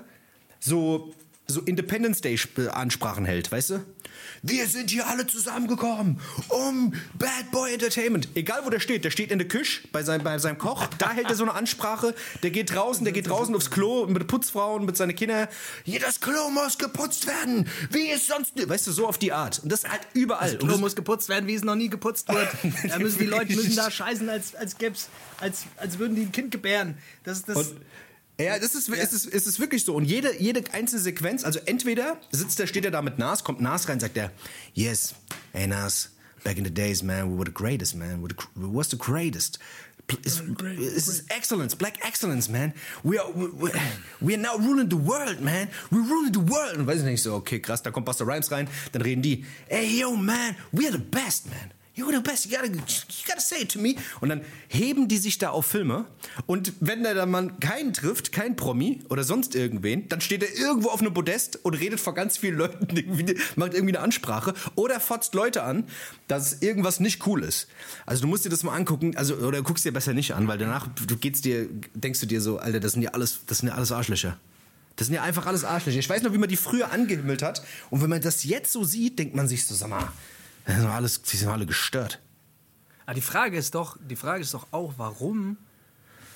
so, so Independence Day Sp- Ansprachen hält, weißt du? Wir sind hier alle zusammengekommen, um Bad Boy Entertainment. Egal wo der steht, der steht in der Küche bei seinem, bei seinem Koch, da hält er so eine Ansprache, der geht draußen, der geht draußen aufs Klo mit Putzfrauen, mit seinen Kindern. Hier, das Klo muss geputzt werden, wie es sonst, weißt du, so auf die Art. Und das halt überall. Und Klo das- muss geputzt werden, wie es noch nie geputzt wird. Da müssen die Leute müssen da scheißen, als, als, gäb's, als, als würden die ein Kind gebären. Das ist das. Und ja, das ist, es, ist, es ist wirklich so. Und jede, jede einzelne Sequenz, also entweder sitzt er, steht er da mit Nas, kommt Nas rein, sagt er, yes, hey Nas, back in the days, man, we were the greatest, man, we, were the, we was the greatest. It's, this is excellence, black excellence, man. We are, we, we- we are now ruling the world, man. We're ruling the world. Und weiß ich nicht, so, okay, krass, da kommt Buster Rhymes rein, dann reden die, hey, yo, man, we are the best, man. You're the best, you gotta, you gotta say it to me. Und dann heben die sich da auf Filme. Und wenn der dann mal keinen trifft, kein Promi oder sonst irgendwen, dann steht er irgendwo auf einem Podest und redet vor ganz vielen Leuten, irgendwie, macht irgendwie eine Ansprache oder fotzt Leute an, dass irgendwas nicht cool ist. Also du musst dir das mal angucken, also, oder guckst dir besser nicht an, weil danach du geht's dir, denkst du dir so, Alter, das sind ja alles, das sind ja alles Arschlöcher. Das sind ja einfach alles Arschlöcher. Ich weiß noch, wie man die früher angehimmelt hat. Und wenn man das jetzt so sieht, denkt man sich so, sag mal, das sind alles, die sind alle gestört. Aber die Frage ist doch, die Frage ist doch auch, warum,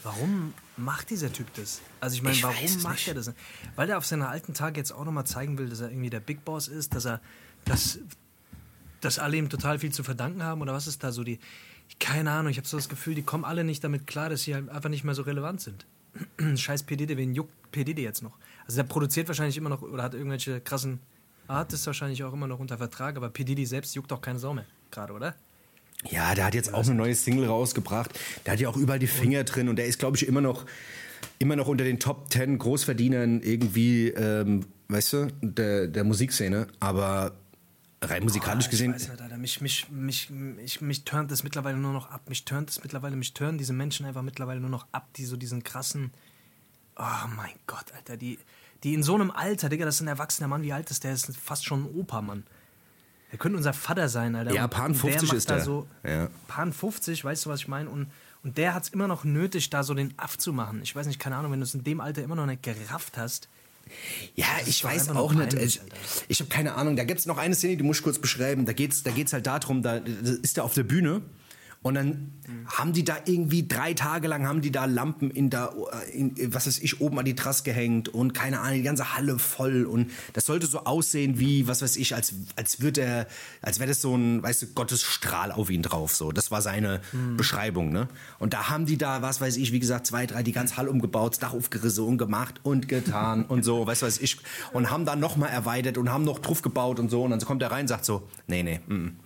warum macht dieser Typ das? Also ich meine, Ich warum macht nicht. er das? Weil er auf seine alten Tage jetzt auch nochmal zeigen will, dass er irgendwie der Big Boss ist, dass er, dass, dass alle ihm total viel zu verdanken haben oder was ist da so die, keine Ahnung, ich habe so das Gefühl, die kommen alle nicht damit klar, dass sie halt einfach nicht mehr so relevant sind. Scheiß P. Diddy, wen juckt P. Diddy jetzt noch? Also der produziert wahrscheinlich immer noch oder hat irgendwelche krassen Artists wahrscheinlich auch immer noch unter Vertrag, aber P. Diddy selbst juckt auch keine Sau mehr gerade, oder? Ja, der hat jetzt auch eine neue Single rausgebracht. Der hat ja auch überall die Finger drin und der ist, glaube ich, immer noch, immer noch unter den Top 10 Großverdienern irgendwie, ähm, weißt du, der, der Musikszene. Aber rein musikalisch gesehen. Ich weiß nicht, Alter. Mich, mich, mich, mich, mich turnt das mittlerweile nur noch ab. Mich turnt das mittlerweile, mich turnen diese Menschen einfach mittlerweile nur noch ab, die so diesen krassen. Oh mein Gott, Alter, die, die in so einem Alter, Digga, das ist ein erwachsener Mann, wie alt ist der? ist fast schon ein Opa, Mann. Der könnte unser Vater sein, Alter. Ja, Pan und 50 macht ist da der. So, Ja. Pan 50, weißt du, was ich meine? Und, und der hat es immer noch nötig, da so den Aff zu machen. Ich weiß nicht, keine Ahnung, wenn du es in dem Alter immer noch nicht gerafft hast. Ja, ich weiß auch nicht. peinlich, Ich, ich habe keine Ahnung. Da gibt es noch eine Szene, die muss ich kurz beschreiben. Da geht es da geht's halt darum, da, da ist er auf der Bühne Und dann haben die da irgendwie drei Tage lang haben die da Lampen in da, äh, in, was weiß ich, oben an die Trasse gehängt und keine Ahnung, die ganze Halle voll. Und das sollte so aussehen wie, was weiß ich, als, als würde er, als wäre das so ein, weißt du, Gottes Strahl auf ihn drauf. So, das war seine Beschreibung, ne? Und da haben die da, was weiß ich, wie gesagt, zwei, drei, die ganze Halle umgebaut, das Dach aufgerissen und gemacht und getan und so, weißt du, was ich. Und haben dann nochmal erweitert und haben noch drauf gebaut und so. Und dann kommt er rein und sagt so, nee, nee, mm.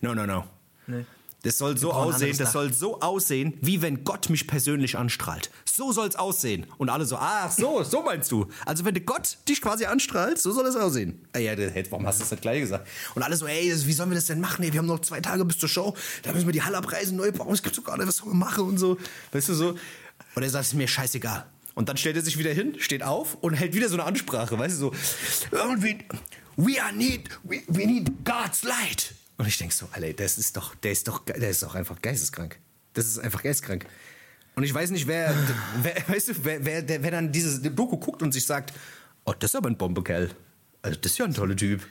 no, no, no. Nee. Das soll so aussehen, das Dach. soll so aussehen, wie wenn Gott mich persönlich anstrahlt. So soll es aussehen. Und alle so, ach so, so meinst du. Also wenn Gott dich quasi anstrahlt, so soll es aussehen. Ah ja, hey, warum hast du das nicht gleich gesagt? Und alle so, ey, wie sollen wir das denn machen? Ey, wir haben noch zwei Tage bis zur Show, da müssen wir die Halle abreißen, neu bauen, das gibt's doch gar nicht, was sollen wir machen und so. Weißt du so? Und er sagt, es ist mir scheißegal. Und dann stellt er sich wieder hin, steht auf und hält wieder so eine Ansprache, weißt du, so, irgendwie, we are need, we, we need God's light. Und ich denk so, Alter, das ist doch, der ist doch, der ist doch einfach geisteskrank. Das ist einfach geisteskrank. Und ich weiß nicht, wer, wer weißt du, wer, wer, der, wer dann dieses Doku guckt und sich sagt, oh, das ist aber ein Bombekerl. Also das ist ja ein toller Typ.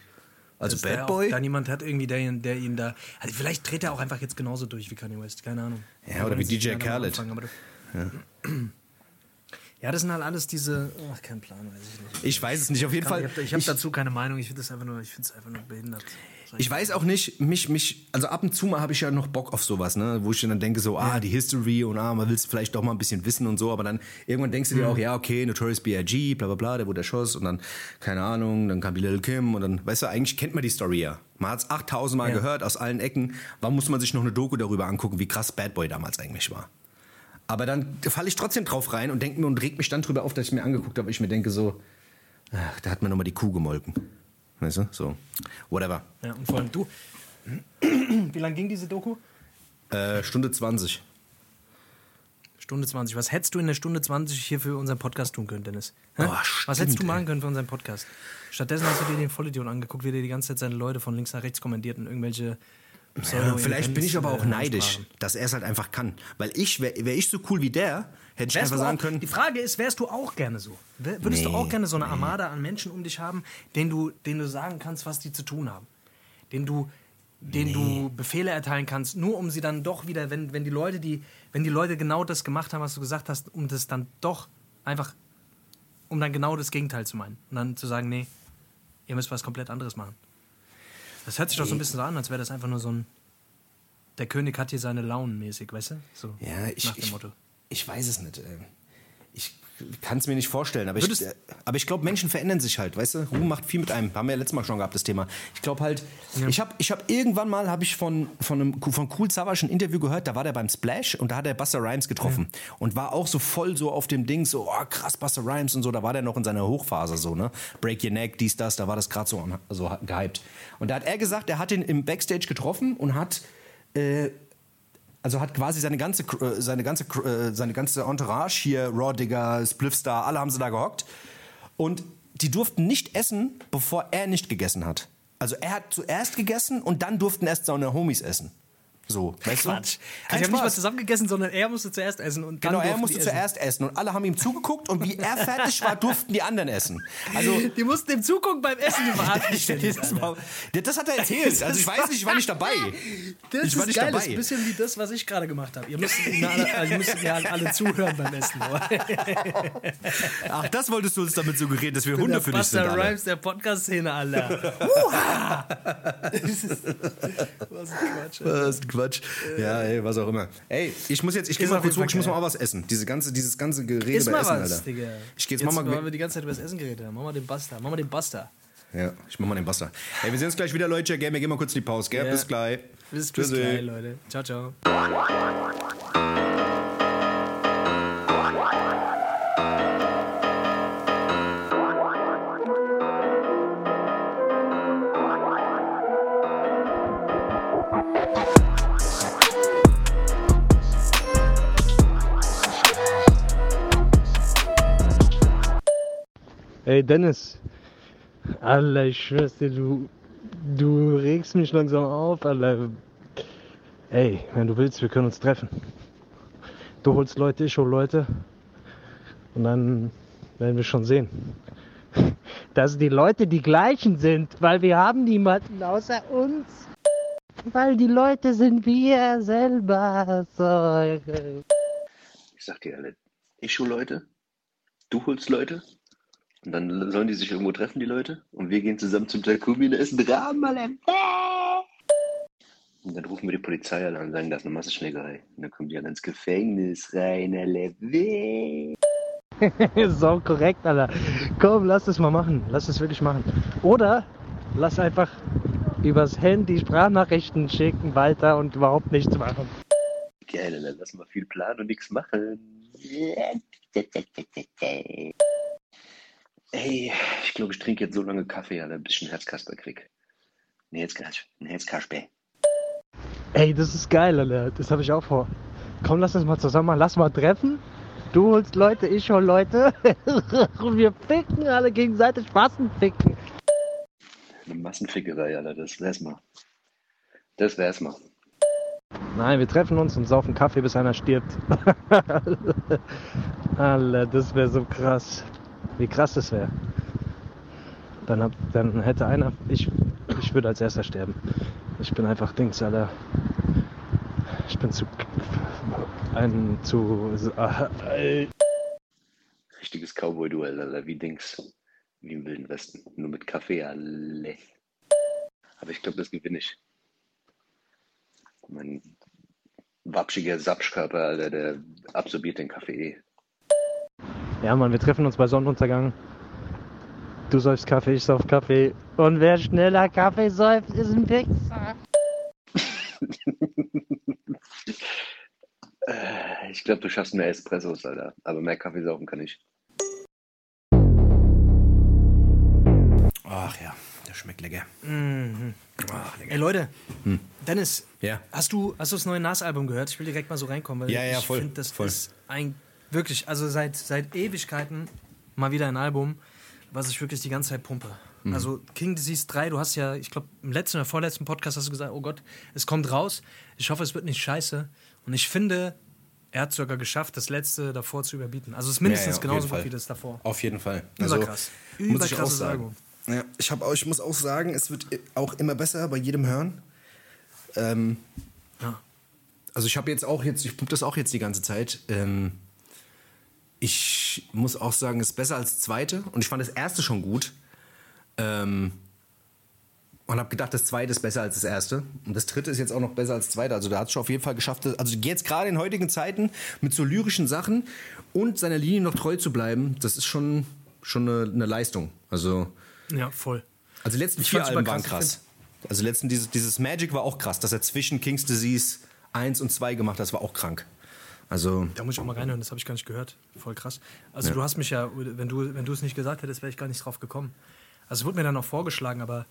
Also Dass Bad auch Boy. Da niemand hat irgendwie, der, ihn- der ihn da. Also vielleicht dreht er auch einfach jetzt genauso durch wie Kanye West, keine Ahnung. Ja, oder wie DJ Khaled. Anfang, aber du- Ja, das sind halt alles diese. Ach, kein Plan, weiß ich nicht. Ich weiß es nicht, auf jeden Kann, Fall. ich habe hab dazu keine Meinung. Ich finde das einfach nur, ich finde es einfach nur behindert. Ich weiß auch nicht, mich, mich, also ab und zu mal habe ich ja noch Bock auf sowas, ne, wo ich dann denke so, ah, die History und ah, man will es vielleicht doch mal ein bisschen wissen und so, aber dann irgendwann denkst du dir auch, ja, okay, Notorious B.I.G., bla bla bla, der wurde erschossen und dann, keine Ahnung, dann kam die Little Kim und dann, weißt du, eigentlich kennt man die Story ja. Man hat es 8000 Mal Ja. gehört aus allen Ecken. Warum muss man sich noch eine Doku darüber angucken, wie krass Bad Boy damals eigentlich war? Aber dann falle ich trotzdem drauf rein und denke mir und reg mich dann drüber auf, dass ich mir angeguckt habe, ich mir denke so, ach, da hat mir nochmal die Kuh gemolken. Weißt du? So. Whatever. Ja, und vor allem du. Wie lange ging diese Doku? Äh, Stunde 20. Stunde 20. Was hättest du in der Stunde 20 hier für unseren Podcast tun können, Dennis? Hä? Oh, Was stimmt, hättest du machen können für unseren Podcast? Stattdessen hast du dir den Vollidiot angeguckt, wie der die ganze Zeit seine Leute von links nach rechts kommentiert und irgendwelche Ja, vielleicht bin ich aber auch neidisch, dass er es halt einfach kann. Weil ich, wäre wär ich so cool wie der, hätte ich Wärst einfach du sagen auch, können, Die Frage ist, wärst du auch gerne so? Würdest du Nee, auch gerne so eine Armada an Menschen um dich haben, denen du, denen du sagen kannst, was die zu tun haben? Den du, denen du Befehle erteilen kannst, nur um sie dann doch wieder, wenn, wenn die Leute, die, wenn die Leute genau das gemacht haben, was du gesagt hast, um das dann doch einfach, um dann genau das Gegenteil zu meinen. Und dann zu sagen, nee, ihr müsst was komplett anderes machen. Das hört sich doch so ein bisschen so an, als wäre das einfach nur so ein der König hat hier seine Launen mäßig, weißt du? So ja, ich, nach dem ich, Motto. Ich weiß es nicht. ähm. Ich kann es mir nicht vorstellen, aber ich, Würdest- äh, aber ich glaube, Menschen verändern sich halt, weißt du? Ruhm macht viel mit einem. Haben wir ja letztes Mal schon gehabt, das Thema. Ich glaube halt, ich habe ich hab irgendwann mal hab ich von, von, einem, von Cool Savage ein Interview gehört, da war der beim Splash und da hat er Buster Rhymes getroffen. Und war auch so voll so auf dem Ding, so, oh krass, Buster Rhymes und so, da war der noch in seiner Hochphase so, ne? Break Your Neck, dies, das, da war das gerade so, so gehypt. Und da hat er gesagt, er hat ihn im Backstage getroffen und hat äh, also hat quasi seine ganze, äh, seine ganze, äh, seine ganze Entourage hier, Raw Digger, Spliffstar, alle haben sie da gehockt. Und die durften nicht essen, bevor er nicht gegessen hat. Also er hat zuerst gegessen und dann durften erst seine Homies essen. So, weißt du? Quatsch. Kein Also, wir haben nicht mal zusammen gegessen, sondern er musste zuerst essen und dann Genau, er musste die zuerst essen und alle haben ihm zugeguckt und wie er fertig war, durften die anderen essen. Also Die mussten dem zugucken beim Essen. Du dir das, mal, das hat er erzählt. Also ich weiß nicht, ich war nicht dabei. Das ich war ist nicht geil, dabei. das ist ein bisschen wie das, was ich gerade gemacht habe. Ihr müsst mir alle, also ihr müsst mir alle, zuhören beim Essen. Ach, das wolltest du uns damit suggerieren, dass wir Hunde Der für dich sind. Buster Alle. Rhymes der Podcast-Szene, Alter. Was ein Quatsch. ey. Was ein Quatsch. Ja, ey, was auch immer. Ey, ich muss jetzt, ich gehe Ist mal kurz hoch, ich muss mal auch was essen. Diese ganze, dieses ganze Gerede Iss über mal Essen, was, Alter. Digga. Ich geh jetzt, jetzt mal mal. wir die ganze Zeit über das Essen geredet haben. Machen wir den Buster. Machen wir den Buster. Ja, ich mach mal den Buster. Ey, wir sehen uns gleich wieder, Leute. Gell, wir gehen mal kurz in die Pause, gell? Ja. Bis gleich. Bis, bis gleich, Leute. Ciao, ciao. Ey Dennis, Alter, ich schwör's dir, du, du regst mich langsam auf, Alter. Ey, wenn du willst, wir können uns treffen. Du holst Leute, ich hol Leute. Und dann werden wir schon sehen. Dass die Leute die gleichen sind, weil wir haben niemanden außer uns. weil die Leute sind wir selber. So. Ich sag dir alle, ich hol Leute, du holst Leute und dann sollen die sich irgendwo treffen, die Leute, und wir gehen zusammen zum Takumi und essen Ramalem. Und dann rufen wir die Polizei an und sagen, das ist eine Massenschlägerei. Und dann kommen die alle ins Gefängnis rein, alle weh. so korrekt, Alter. Komm, lass es mal machen. Lass es wirklich machen. Oder lass einfach übers Handy Sprachnachrichten schicken weiter und überhaupt nichts machen. Geil, dann lass mal viel planen und nichts machen. Ey, ich glaube, ich trinke jetzt so lange Kaffee, bis ich einen Herzkasper krieg. Ein Herzkasper. Ein Herzkasper. Ey, das ist geil, Alter. Das habe ich auch vor. Komm, lass uns mal zusammen machen. Lass mal treffen. Du holst Leute, ich hol Leute. und wir ficken alle gegenseitig Massenficken. Eine Massenfickerei, Alter, das wär's mal. Das wär's mal. Nein, wir treffen uns und saufen Kaffee, bis einer stirbt. Alter, das wäre so krass. Wie krass das wäre. Dann, dann hätte einer, ich, ich würde als erster sterben. Ich bin einfach Dings, Alter. Ich bin zu, ein, zu, äh, Richtiges Cowboy-Duell, Alter, wie Dings. Wie im Wilden Westen. Nur mit Kaffee, alle. Aber ich glaube, das gewinne ich. Mein wapschiger Sapschkörper, Alter, der absorbiert den Kaffee eh. Ja, Mann, wir treffen uns bei Sonnenuntergang. Du säufst Kaffee, ich sauf Kaffee. Und wer schneller Kaffee säuft, ist ein Wichser. Äh, Ich glaube, du schaffst mehr Espressos, Alter. Aber mehr Kaffee saufen kann ich. Ach ja, der schmeckt lecker. Ach, lecker. Ey Leute, Dennis, Ja. hast du hast du das neue Nas-Album gehört? Ich will direkt mal so reinkommen, weil Ja, ja, ich voll, finde, das voll. ist ein wirklich, also seit, seit Ewigkeiten mal wieder ein Album, was ich wirklich die ganze Zeit pumpe. Mhm. Also King Disease 3, du hast ja, ich glaube, im letzten oder vorletzten Podcast hast du gesagt, oh Gott, es kommt raus. Ich hoffe, es wird nicht scheiße. Und ich finde, er hat sogar geschafft, das letzte davor zu überbieten. Also es ist mindestens Ja, ja, genauso gut wie das davor. Auf jeden Fall. Überkrass. muss ich auch Überkrasses sagen. Album. Ja, ich, hab auch, ich muss auch sagen, es wird auch immer besser bei jedem Hören. Ähm, Ja. also ich habe jetzt auch jetzt, ich pumpe das auch jetzt die ganze Zeit. Ähm, ich muss auch sagen, es ist besser als das zweite und ich fand das erste schon gut. Ähm, und habe gedacht, das zweite ist besser als das erste. Und das dritte ist jetzt auch noch besser als das zweite. Also da hat es schon auf jeden Fall geschafft. Also jetzt gerade in heutigen Zeiten mit so lyrischen Sachen und seiner Linie noch treu zu bleiben, das ist schon, schon eine, eine Leistung. Also, Ja, voll. also die letzten Ich vier Alben waren krass, krass. Also letzten, dieses, dieses Magic war auch krass, dass er zwischen King's Disease 1 und 2 gemacht hat, das war auch krank. Also, Da muss ich auch mal reinhören, das habe ich gar nicht gehört. Voll krass. Also du hast mich ja, wenn du, wenn du es nicht gesagt hättest, wäre ich gar nicht drauf gekommen. Also es wurde mir dann auch vorgeschlagen, aber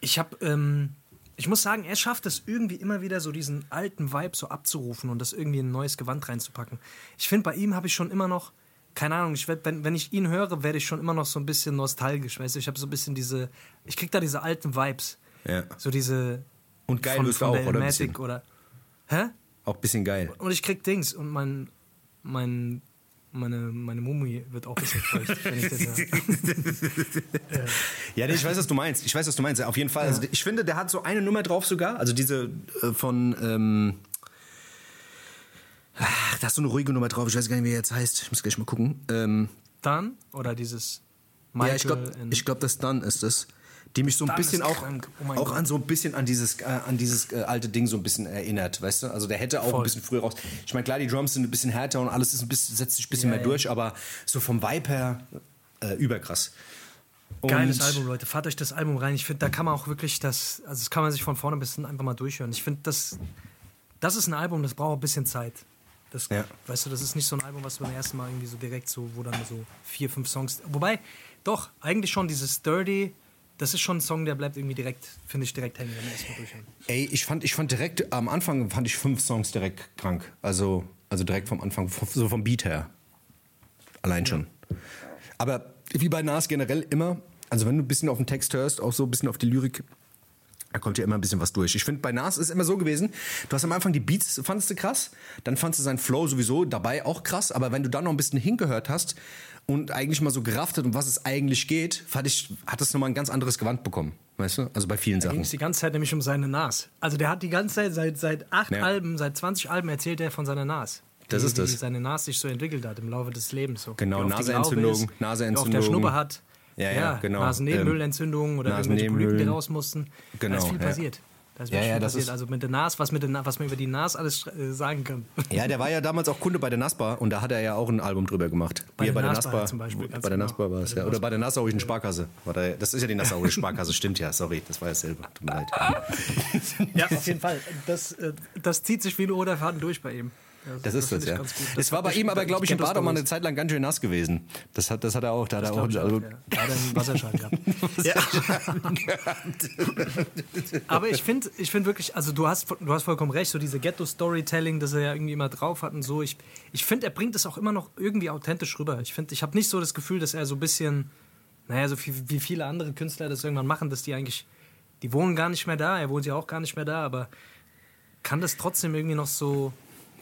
ich habe, ähm, ich muss sagen, er schafft es irgendwie immer wieder so diesen alten Vibe so abzurufen und das irgendwie in ein neues Gewand reinzupacken. Ich finde, bei ihm habe ich schon immer noch, keine Ahnung, ich werd, wenn, wenn ich ihn höre, werde ich schon immer noch so ein bisschen nostalgisch, weißt du? Ich habe so ein bisschen diese, ich krieg da diese alten Vibes. Ja. So diese Und geil von, wirst von auch, der oder? Bisschen. oder Hä? Auch ein bisschen geil. Und ich krieg Dings und mein, mein, meine, meine Mumie wird auch ein bisschen feucht, wenn ich das höre. Ja, nee, ich weiß, was du meinst. Ich weiß, was du meinst. Auf jeden Fall. Also, ich finde, der hat so eine Nummer drauf sogar. Also diese äh, von. Ähm, ach, da ist so eine ruhige Nummer drauf. Ich weiß gar nicht, wie er jetzt heißt. Ich muss gleich mal gucken. Ähm, Dann, oder dieses Michael ja, ich glaube, glaub, das dann ist es. Die mich so ein bisschen auch. Oh auch an so ein bisschen an dieses, äh, an dieses äh, alte Ding so ein bisschen erinnert, weißt du? Also der hätte auch Voll. ein bisschen früher raus. Ich meine, klar, die Drums sind ein bisschen härter und alles ist ein bisschen, setzt sich ein bisschen Ja, mehr ja. durch, aber so vom Vibe her äh, überkrass. Und Geiles Album, Leute. Fahrt euch das Album rein. Ich finde, da kann man auch wirklich das, also das kann man sich von vorne bis hinten einfach mal durchhören. Ich finde, das, das ist ein Album, das braucht ein bisschen Zeit. Das, Ja. Weißt du, das ist nicht so ein Album, was beim ersten Mal irgendwie so direkt so, wo dann so vier, fünf Songs. Wobei, doch, eigentlich schon dieses Dirty, das ist schon ein Song, der bleibt irgendwie direkt, finde ich, direkt hängen, wenn wir erstmal durchhören. Ey, ich fand, ich fand direkt, am Anfang fand ich fünf Songs direkt krank. Also, also direkt vom Anfang, so vom Beat her. Allein schon. Aber wie bei Nas generell immer, also wenn du ein bisschen auf den Text hörst, auch so ein bisschen auf die Lyrik, da kommt ja immer ein bisschen was durch. Ich finde, bei Nas ist es immer so gewesen, du hast am Anfang die Beats, fandest du krass, dann fandst du seinen Flow sowieso dabei auch krass, aber wenn du dann noch ein bisschen hingehört hast und eigentlich mal so gerafft hat, um was es eigentlich geht, fand ich, hat das nochmal ein ganz anderes Gewand bekommen. Weißt du? Also bei vielen Da ging Sachen. es die ganze Zeit nämlich um seine Nas. Also der hat die ganze Zeit, seit, seit acht Ja. Alben, seit 20 Alben erzählt er von seiner Nas. Das wie, ist das. Wie seine Nas sich so entwickelt hat im Laufe des Lebens. So. Genau, die Naseentzündung, Wie oft der Naseentzündung. Schnupper hat. Ja, ja, genau. Nasennebenhöhlenentzündung oder irgendwelche Nasennebenhöhlen. Polypen, die raus mussten. Genau, Da ist viel ja. passiert. Da ist Ja, ja, das passiert. ist- Also mit der Nas, was, mit der, was man über die Nas alles äh, sagen kann. Ja, der war ja damals auch Kunde bei der NASPA und da hat er ja auch ein Album drüber gemacht. Bei Wie er der bei der NASPA zum Beispiel, bei der genau. NASPA war es, ja. Oder bei der Nassauischen Sparkasse. War das ist ja die Nassauische Sparkasse, stimmt ja, sorry, das war ja dasselbe. Tut mir leid. Ja, auf jeden Fall. Das, äh, das zieht sich wie ein roter Faden durch bei ihm. Das ist das, ja. Es war bei ihm aber, glaube ich, im Bad auch mal eine. Zeit lang ganz schön nass gewesen. Das hat, das hat er auch. Da hat er auch also, ja. Da hat er einen Wasserschaden gehabt. Aber ich finde ich find wirklich, also du hast, du hast vollkommen recht, so diese Ghetto-Storytelling, das er ja irgendwie immer drauf hat und so. Ich, ich finde, er bringt es auch immer noch irgendwie authentisch rüber. Ich finde, ich habe nicht so das Gefühl, dass er so ein bisschen, naja, so viel, wie viele andere Künstler das irgendwann machen, dass die eigentlich, die wohnen gar nicht mehr da, er wohnt ja auch gar nicht mehr da, aber kann das trotzdem irgendwie noch so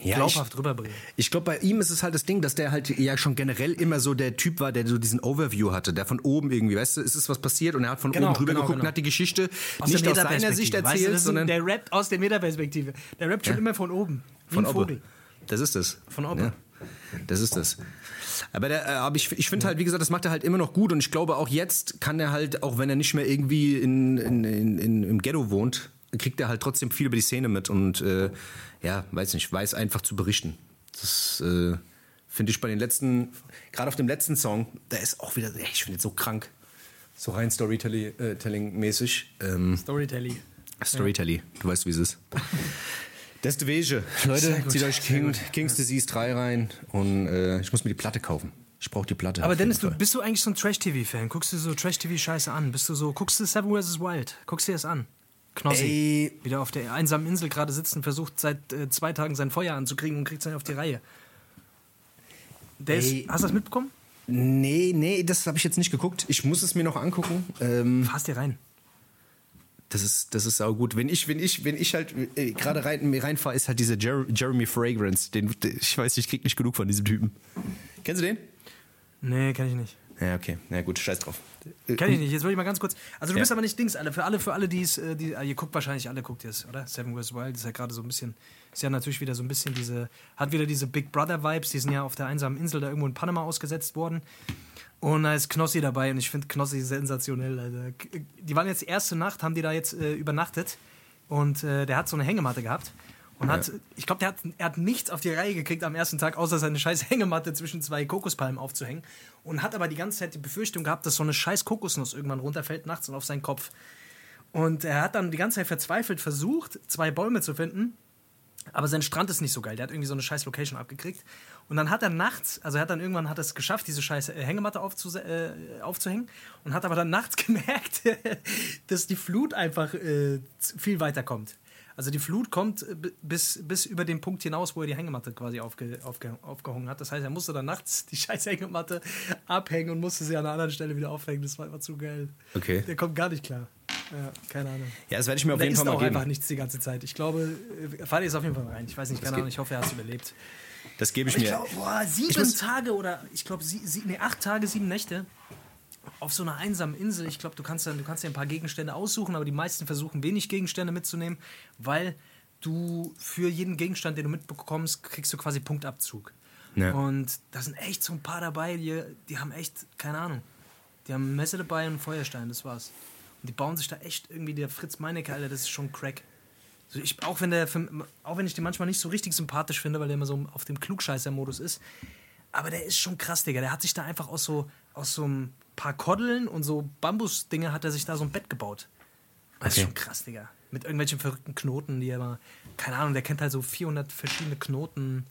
Ja, glaubhaft rüberbringen. Ich glaube, bei ihm ist es halt das Ding, dass der halt ja schon generell immer so der Typ war, der so diesen Overview hatte, der von oben irgendwie, weißt du, ist es was passiert und er hat von Genau, oben drüber genau, geguckt genau. und hat die Geschichte Aus nicht aus seiner Sicht weißt du, erzählt, das ist, sondern der rappt aus der Metaperspektive. Der rappt schon immer von oben. Wie von oben. Vogel. Das ist es. Von oben. Ja, das ist das. Aber, der, äh, aber ich, ich finde halt, wie gesagt, das macht er halt immer noch gut und ich glaube auch jetzt kann er halt, auch wenn er nicht mehr irgendwie in, in, in, in, im Ghetto wohnt, kriegt er halt trotzdem viel über die Szene mit und äh, ja, weiß nicht, weiß einfach zu berichten. Das äh, finde ich bei den letzten, gerade auf dem letzten Song, der ist auch wieder, ey, ich finde so krank. So rein Storytelling-mäßig. Ähm, Storytelling. Storytelling, du weißt, wie es ist. Das ist die Wege. Leute, zieht euch King. King's Disease 3 rein und äh, ich muss mir die Platte kaufen. Ich brauche die Platte. Aber Dennis, du, bist du eigentlich so ein Trash-TV-Fan? Guckst du so Trash-TV-Scheiße an? Bist du so, guckst du Seven vs. Wild? Guckst du dir das an? Knossi. Ey. Wieder auf der einsamen Insel gerade sitzt und versucht seit äh, zwei Tagen sein Feuer anzukriegen und kriegt es nicht auf die Reihe. Der ist, hast du das mitbekommen? Nee, nee, das habe ich jetzt nicht geguckt. Ich muss es mir noch angucken. Ähm, Fass dir rein. das ist, das ist auch gut. Wenn ich, wenn ich, wenn ich halt äh, gerade rein, reinfahre, ist halt dieser Jer Jeremy Fragrance. Den, ich weiß, ich krieg nicht genug von diesem Typen. Kennst du den? Nee, kann ich nicht. Ja, okay. Na gut, scheiß drauf. Äh, Kenn ich nicht. Jetzt will ich mal ganz kurz. Also du Ja. bist aber nicht Dings, alle. Für alle, für alle, die es, äh, die, ah, ihr guckt wahrscheinlich alle, guckt ihr es, oder? Seven vs. Wild ist ja gerade so ein bisschen, ist ja natürlich wieder so ein bisschen diese, hat wieder diese Big Brother Vibes. Die sind ja auf der einsamen Insel da irgendwo in Panama ausgesetzt worden. Und da ist Knossi dabei und ich finde Knossi sensationell. Alter. K- Die waren jetzt erste Nacht, haben die da jetzt äh, übernachtet und äh, der hat so eine Hängematte gehabt. Und hat, ich glaube, hat, er hat nichts auf die Reihe gekriegt am ersten Tag, außer seine scheiß Hängematte zwischen zwei Kokospalmen aufzuhängen. Und hat aber die ganze Zeit die Befürchtung gehabt, dass so eine scheiß Kokosnuss irgendwann runterfällt nachts und auf seinen Kopf. Und er hat dann die ganze Zeit verzweifelt versucht, zwei Bäume zu finden. Aber sein Strand ist nicht so geil. Der hat irgendwie so eine scheiß Location abgekriegt. Und dann hat er nachts, also er hat dann irgendwann hat es geschafft, diese scheiß äh, Hängematte aufzu äh, aufzuhängen. Und hat aber dann nachts gemerkt, dass die Flut einfach äh, viel weiter kommt. Also die Flut kommt äh, bis, bis über den Punkt hinaus, wo er die Hängematte quasi aufge, aufge, aufgehangen hat. Das heißt, er musste dann nachts die scheiß Hängematte abhängen und musste sie an einer anderen Stelle wieder aufhängen. Das war einfach zu geil. Okay. Der kommt gar nicht klar. Ja, keine Ahnung. Ja, das werde ich mir auf Der jeden Fall mal geben. einfach nichts die ganze Zeit. Ich glaube, äh, Fadi ist auf jeden Fall rein. Ich weiß nicht, keine Ahnung. Ich hoffe, er hat es überlebt. Das gebe ich Ich mir. glaube, boah, sieben muss- Tage oder ich glaube, sie, sie, nee, acht Tage, sieben Nächte auf so einer einsamen Insel. Ich glaube, du kannst dann, du kannst dir ein paar Gegenstände aussuchen, aber die meisten versuchen wenig Gegenstände mitzunehmen, weil du für jeden Gegenstand, den du mitbekommst, kriegst du quasi Punktabzug. Ja. Und da sind echt so ein paar dabei, die, die haben echt, keine Ahnung, die haben ein Messer dabei und einen Feuerstein, das war's. Und die bauen sich da echt irgendwie, der Fritz Meinecke, Alter, das ist schon Crack. So ich, auch, wenn der, auch wenn ich den manchmal nicht so richtig sympathisch finde, weil der immer so auf dem Klugscheißer-Modus ist. Aber der ist schon krass, Digga. Der hat sich da einfach aus so, aus so ein paar Koddeln und so Bambusdinge hat er sich da so ein Bett gebaut. Das ist Okay. schon krass, Digga. Mit irgendwelchen verrückten Knoten, die er mal, keine Ahnung, der kennt halt so 400 verschiedene Knoten.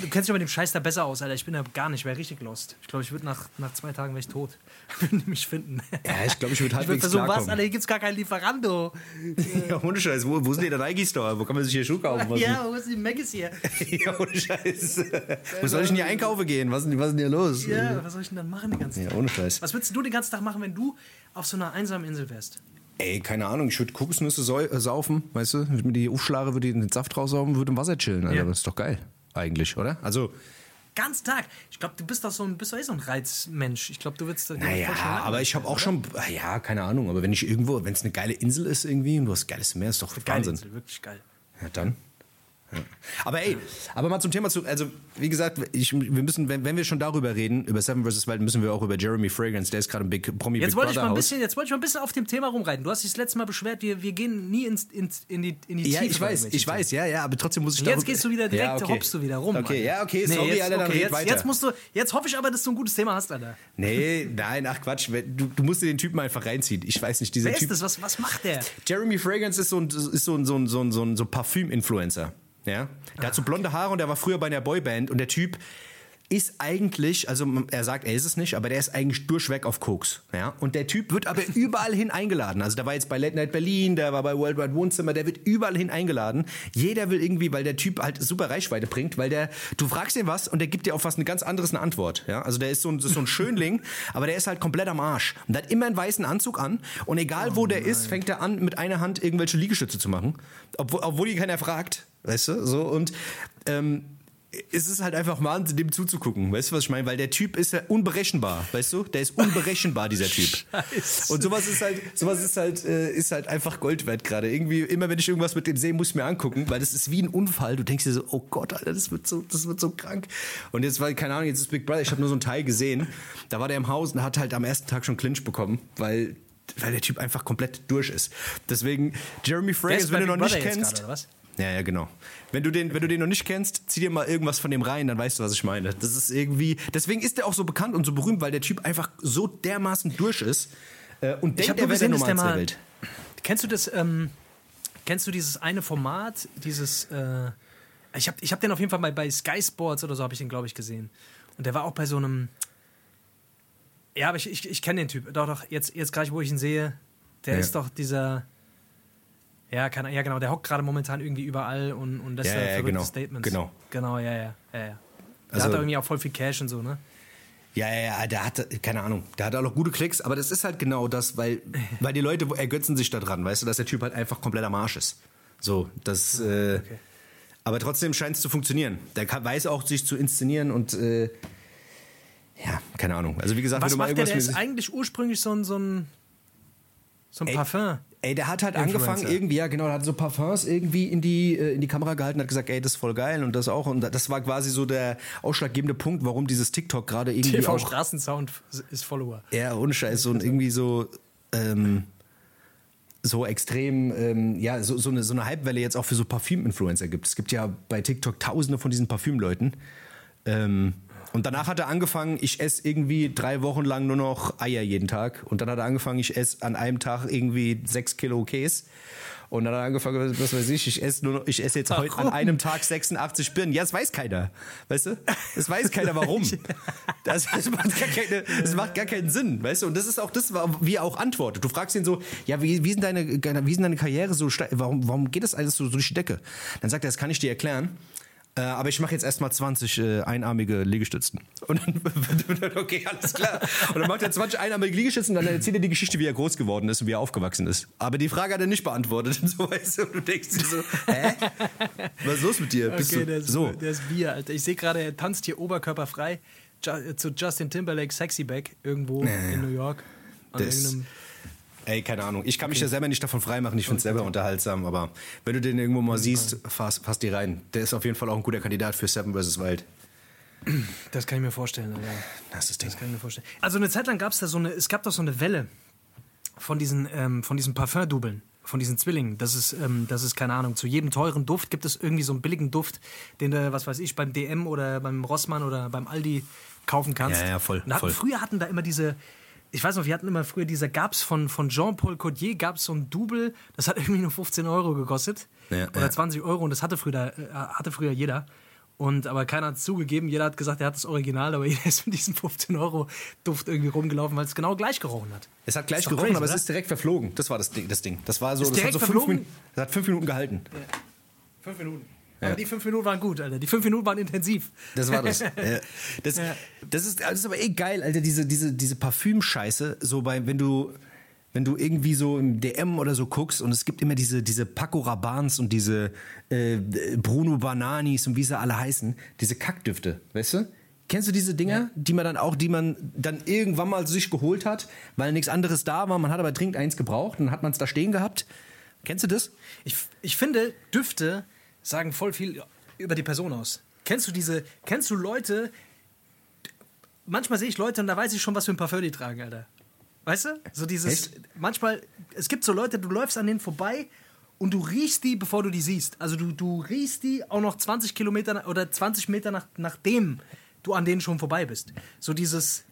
Du kennst dich mit dem Scheiß da besser aus, Alter. Ich bin da gar nicht, wäre richtig lost. Ich glaube, ich würde nach, nach zwei Tagen wäre ich tot. Würden die mich finden. Ja, ich glaube, ich würde Ich würde halbwegs versuchen, was. Alter, hier gibt's gar keinen Lieferando. Ja, ohne Scheiß. Wo, wo sind die der Nike-Store? Wo kann man sich hier Schuhe kaufen? Was Ja, wo ist die Maggis hier? ja, ohne Scheiß. Wo soll ich denn hier einkaufen gehen? Was ist denn, was ist denn hier los? Ja, was soll ich denn dann machen den ganzen Ja, Tag? ohne Scheiß. Was würdest du den ganzen Tag machen, wenn du auf so einer einsamen Insel wärst? Ey, keine Ahnung, ich würde Kokosnüsse äh, saufen, weißt du? Mir die aufschlage, würde ich den Saft raussaugen, würde im Wasser chillen, Alter. Ja. Das ist doch geil, eigentlich, oder? Also, ganzen Tag. Ich glaube, du bist doch so ein, bist doch eh so ein Reizmensch. Ich glaube, du willst. Naja, aber ich habe auch schon, ja, keine Ahnung, aber wenn ich irgendwo, wenn es eine geile Insel ist irgendwie und du hast geiles Meer, ist doch Wahnsinn. Insel, wirklich geil. Ja, dann. Ja. Aber ey, aber mal zum Thema zu, also wie gesagt, ich, wir müssen, wenn, wenn wir schon darüber reden, über Seven vs. Wild, müssen wir auch über Jeremy Fragrance, der ist gerade im Big Promi Jetzt Big wollte ich mal ein bisschen, jetzt wollte ich mal ein bisschen auf dem Thema rumreiten. Du hast dich das letzte Mal beschwert, wir, wir gehen nie ins, ins, in die, in die Ja, Tiefe ich weiß, ich weiß, ja, ja, aber trotzdem muss ich Und jetzt darüber- gehst du wieder direkt, ja, okay. hoppst du wieder rum. Okay, Alter. ja, okay, Nee, sorry, jetzt, Alter, dann okay, red jetzt, weiter. jetzt musst du, jetzt hoffe ich aber, dass du ein gutes Thema hast, Alter. Nee, nein, ach Quatsch, du, du musst dir den Typen einfach reinziehen. Ich weiß nicht, dieser Wer Typ. ist das? Was, was macht der? Jeremy Fragrance ist so ein, ist so ein, so ein, so ein, so ein so Parfüm-Influencer. Ja? Der hat so blonde Haare und der war früher bei einer Boyband und der Typ ist eigentlich, also er sagt, er ist es nicht, aber der ist eigentlich durchweg auf Koks. Ja? Und der Typ wird aber überall hin eingeladen. Also der war jetzt bei Late Night Berlin, der war bei Worldwide Wohnzimmer, der wird überall hin eingeladen. Jeder will irgendwie, weil der Typ halt super Reichweite bringt, weil der, du fragst ihn was und der gibt dir auf was eine ganz anderes eine Antwort. Ja? Also der ist so ein, so ein Schönling, aber der ist halt komplett am Arsch. Und der hat immer einen weißen Anzug an und egal wo der ist, fängt er an, mit einer Hand irgendwelche Liegestütze zu machen. Obwohl, obwohl ihn keiner fragt. Weißt du? So und ähm, es ist halt einfach Wahnsinn, dem zuzugucken. Weißt du, was ich meine? Weil der Typ ist ja unberechenbar, weißt du? Der ist unberechenbar, dieser Typ. Scheiße. Und sowas ist halt, sowas ist halt, äh, ist halt einfach Gold wert gerade. Irgendwie, immer wenn ich irgendwas mit dem sehe, muss ich mir angucken, weil das ist wie ein Unfall. Du denkst dir so, oh Gott, Alter, das wird so, das wird so krank. Und jetzt war, keine Ahnung, jetzt ist Big Brother, ich habe nur so einen Teil gesehen. Da war der im Haus und hat halt am ersten Tag schon Clinch bekommen, weil, weil der Typ einfach komplett durch ist. Deswegen, Jeremy ist wenn du noch nicht kennst. was? Ja, ja, genau. Wenn du, den, wenn du den noch nicht kennst, zieh dir mal irgendwas von dem rein, dann weißt du, was ich meine. Das ist irgendwie. Deswegen ist der auch so bekannt und so berühmt, weil der Typ einfach so dermaßen durch ist äh, und denkt, er wäre der dass der Normalste der mal- Welt. Kennst du das, ähm, kennst du dieses eine Format, dieses, äh, ich habe ich hab den auf jeden Fall mal bei Sky Sports oder so, habe ich den, glaube ich, gesehen. Und der war auch bei so einem, ja, aber ich, ich, ich kenne den Typ. Doch, doch, jetzt, jetzt gerade, wo ich ihn sehe, der Ja. ist doch dieser, ja, kann, ja genau, der hockt gerade momentan irgendwie überall und, und lässt Ja, da ja, verrückte genau, Statements. genau. Genau, ja, ja, ja. ja. Der Also- hat irgendwie auch voll viel Cash und so, ne? Ja, ja, ja, der hat, keine Ahnung, der hat auch noch gute Klicks, aber das ist halt genau das, weil, weil die Leute ergötzen sich daran, weißt du, dass der Typ halt einfach komplett am Arsch ist. So, das, äh, aber trotzdem scheint es zu funktionieren. Der kann, weiß auch, sich zu inszenieren und, äh, ja, keine Ahnung. Also wie gesagt, Was wenn du mal macht der? Der irgendwas ist eigentlich ursprünglich so ein, so ein, so ein Ey, Parfum. Ey, der hat halt Influencer. angefangen irgendwie, ja genau, der hat so Parfums irgendwie in die, äh, in die Kamera gehalten, hat gesagt, ey, das ist voll geil und das auch. Und das war quasi so der ausschlaggebende Punkt, warum dieses TikTok gerade irgendwie TV auch... Straßensound ist Follower. Ja, ohne Scheiß, so ein irgendwie so... Ähm, so extrem, ähm, ja, so, so, eine, so eine Hypewelle jetzt auch für so Parfüm-Influencer gibt. Es gibt ja bei TikTok tausende von diesen Parfümleuten. Ähm, und danach hat er angefangen, ich esse irgendwie drei Wochen lang nur noch Eier jeden Tag. Und dann hat er angefangen, ich esse an einem Tag irgendwie sechs Kilo Käse. Und dann hat er angefangen, was weiß ich, ich esse nur noch, ich esse jetzt heute an einem Tag 86 Birnen. Ja, das weiß keiner. Weißt du? Das weiß keiner warum. Das, das, macht gar keine, das macht gar keinen Sinn, weißt du? Und das ist auch das, wie er auch antwortet. Du fragst ihn so, ja, wie, wie, sind deine, wie sind deine Karriere so, warum, warum geht das alles so, so durch die Decke? Dann sagt er, das kann ich dir erklären. Äh, aber ich mache jetzt erstmal 20 äh, einarmige Liegestützen. Und dann, okay, alles klar. Und dann macht er 20 einarmige Liegestützen und dann erzählt er die Geschichte, wie er groß geworden ist und wie er aufgewachsen ist. Aber die Frage hat er nicht beantwortet. Und so, weißt du, und du denkst dir so, hä? Was ist los mit dir? Bist Okay, du, der ist, so. der ist Bier, Alter. Ich sehe gerade, er tanzt hier oberkörperfrei äh, zu Justin Timberlake Sexy Back irgendwo in New York. An Das- Ey, keine Ahnung. Ich kann mich ja selber nicht davon freimachen. Ich finde es selber unterhaltsam. Aber wenn du den irgendwo mal siehst, fass, fass die rein. Der ist auf jeden Fall auch ein guter Kandidat für Seven vs. Wild. das kann ich mir vorstellen, Alter. Das ist das Ding. Das kann ich mir vorstellen. Also eine Zeit lang gab es da so eine, es gab doch so eine Welle von diesen, ähm, von diesen Parfum-Dubeln, von diesen Zwillingen. Das ist, ähm, das ist, keine Ahnung, zu jedem teuren Duft gibt es irgendwie so einen billigen Duft, den du, was weiß ich, beim DM oder beim Rossmann oder beim Aldi kaufen kannst. Ja, ja, voll, Und hatten, voll. Früher hatten da immer diese, ich weiß noch, wir hatten immer früher diese, gab's von, von Jean-Paul Codier, gab's so ein Double, das hat irgendwie nur 15 Euro gekostet. Ja, oder ja. 20 Euro und das hatte früher, äh, hatte früher jeder. Und aber keiner hat es zugegeben. Jeder hat gesagt, er hat das Original, aber jeder ist mit diesem 15 Euro Duft irgendwie rumgelaufen, weil es genau gleich gerochen hat. Es hat gleich gerochen, crazy, aber es oder? ist direkt verflogen. Das war das Ding. Das, Ding. das war so, Ist das hat so fünf? Minuten, das hat fünf Minuten gehalten. Fünf Minuten. Aber die fünf Minuten waren gut, Alter. Die fünf Minuten waren intensiv. Das war das. Das, Ja. das, ist, das ist aber eh geil, Alter, diese, diese, diese Parfümscheiße, so bei, wenn du, wenn du irgendwie so im DM oder so guckst und es gibt immer diese, diese Paco Rabannes und diese äh, Bruno Bananis und wie sie alle heißen, diese Kackdüfte, weißt du? Kennst du diese Dinger, die man dann auch, die man dann irgendwann mal sich geholt hat, weil nichts anderes da war, man hat aber dringend eins gebraucht, dann hat man es da stehen gehabt. Kennst du das? Ich, ich finde, Düfte sagen voll viel über die Person aus. Kennst du diese, kennst du Leute, manchmal sehe ich Leute und da weiß ich schon, was für ein Parfum die tragen, Alter. Weißt du? So dieses, Echt? manchmal, es gibt so Leute, du läufst an denen vorbei und du riechst die, bevor du die siehst. Also du, du riechst die auch noch 20 Kilometer oder 20 Meter nach, nachdem du an denen schon vorbei bist. So dieses,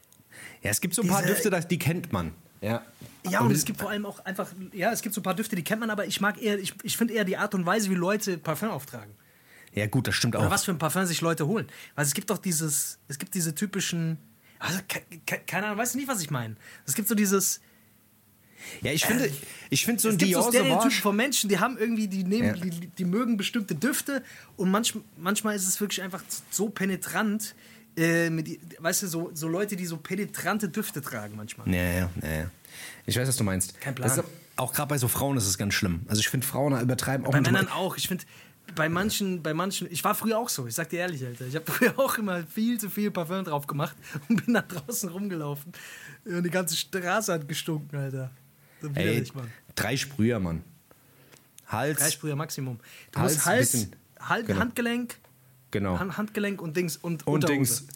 Ja, es gibt so ein paar Düfte, das- die kennt man. Ja. ja, und es gibt vor allem auch einfach, ja, es gibt so ein paar Düfte, die kennt man, aber ich mag eher, ich, ich finde eher die Art und Weise, wie Leute Parfum auftragen. Ja, gut, das stimmt Oder auch. was für ein Parfum sich Leute holen. Weil es gibt doch dieses, es gibt diese typischen, also, ke ke keine Ahnung, weißt du nicht, was ich meine? Es gibt so dieses, Ja, ich finde, ich finde so es ein gibt so Dior Stereotypen von Menschen, die haben irgendwie, die nehmen, Ja. die, die mögen bestimmte Düfte und manch, manchmal ist es wirklich einfach so penetrant, äh, mit, weißt du, so, so Leute, die so penetrante Düfte tragen manchmal. Ja, ja, ja. Ich weiß, was du meinst. Kein Plan. Ist, auch gerade bei so Frauen ist es ganz schlimm. Also ich finde Frauen übertreiben auch Bei Männern auch. Ich finde, bei manchen, bei manchen, ich war früher auch so, ich sag dir ehrlich, Alter. Ich habe früher auch immer viel zu viel Parfum drauf gemacht und bin da draußen rumgelaufen. Und die ganze Straße hat gestunken, Alter. So Ey, Mann. drei Sprüher, Mann. Hals, Drei Sprüher Maximum. Du Hals, musst Hals, bisschen- Hal- genau. Handgelenk, genau. Han- Handgelenk und Dings und, Und Unterhose. Dings.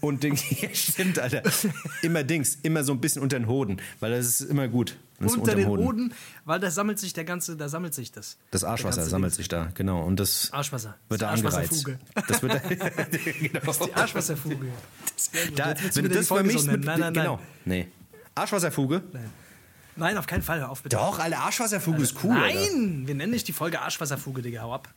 Und Dings. Ja, stimmt, Alter. Immer Dings. Immer so ein bisschen unter den Hoden. Weil das ist immer gut. Das ist Unter den dem Hoden, weil da sammelt sich der ganze, da sammelt sich das. Das Arschwasser sammelt Dings. sich da, genau. Und das Arschwasser. wird da Das ist die angereizt. Arschwasserfuge. Das wird da, genau. Die Arschwasserfuge. da, Jetzt willst du wenn du das die vermischst so mit. Nein, nein, nein. genau. Nee. Arschwasserfuge? Nein, auf keinen Fall, hör auf bitte. Doch, alle Arschwasserfuge ist cool. Alter. Nein, wir nennen nicht die Folge Arschwasserfuge, Digga, hau ab.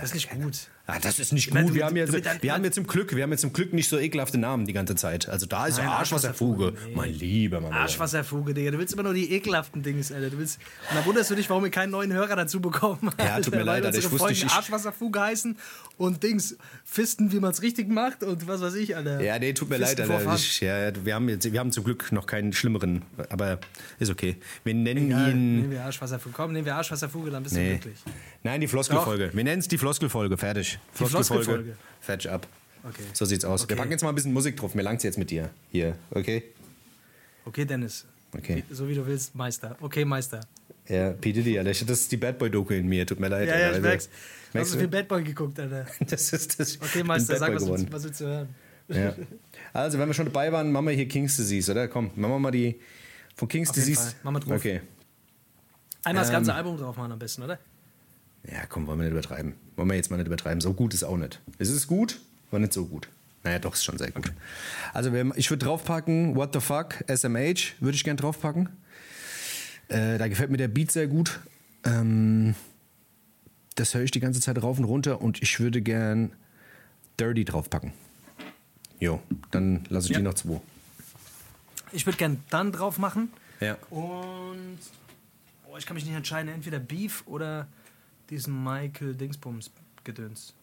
Das ist nicht gut. Ah, das ist nicht meine, gut. du- Wir haben, jetzt, du dein- wir haben jetzt zum Glück, wir haben jetzt zum Glück nicht so ekelhafte Namen die ganze Zeit. Also da ist Nein, ja Arschwasserfuge. Arschwasserfuge, nee. Mein lieber Mann. Alter. Arschwasserfuge, Digga. Du willst immer nur die ekelhaften Dings, Alter. Du willst, und dann wunderst du dich, warum wir keinen neuen Hörer dazu bekommen. Ja, tut mir Alter, leid, Alter, ich wusste nicht, ich- Arschwasserfuge heißen und Dings, Fisten, wie man es richtig macht und was weiß ich, Alter. Ja, nee, tut mir leid, Fisten Alter. vor Fun. Ich, ja, wir, haben jetzt, wir haben zum Glück noch keinen schlimmeren, aber ist okay. Wir nennen Egal, ihn. nehmen wir Arschwasserfuge. Komm, nehmen wir Arschwasserfuge, dann bist du Nee. glücklich. Nein, die Floskelfolge. Wir nennen es die Floskelfolge. Fertig. Floskelfolge. Fertig ab. Okay. So sieht's aus. Wir Okay. packen jetzt mal ein bisschen Musik drauf. Mir langt's jetzt mit dir. Hier, okay? Okay, Dennis. Okay. So wie du willst, Meister. Okay, Meister. Ja, P. Diddy, Alter. Das ist die Bad Boy-Doku in mir. Tut mir leid. Ja, ja, Alter. ich merk's. Hast merkst du du? viel Bad Boy geguckt, Alter. Das ist das. Okay, Meister, sag, was, willst- was willst du hören? Ja. Also, wenn wir schon dabei waren, machen wir hier King's Disease, oder? Komm, machen wir mal die von King's Auf jeden Disease. Fall. Machen wir drauf. Okay. Einmal das Ähm, ganze Album drauf machen am besten, oder? Ja, komm, wollen wir nicht übertreiben. Wollen wir jetzt mal nicht übertreiben. So gut ist auch nicht. Es ist gut, aber nicht so gut. Naja, doch, ist schon sehr gut. Also, wir- ich würde draufpacken, What the Fuck, SMH, würde ich gern draufpacken. Äh, da gefällt mir der Beat sehr gut. Ähm, das höre ich die ganze Zeit rauf und runter und ich würde gern Dirty draufpacken. Jo, dann lasse ich Ja. die noch zwei. Ich würde gern dann drauf machen. Ja. Und oh, ich kann mich nicht entscheiden, entweder Beef oder diesen Michael Dingsbums Gedöns.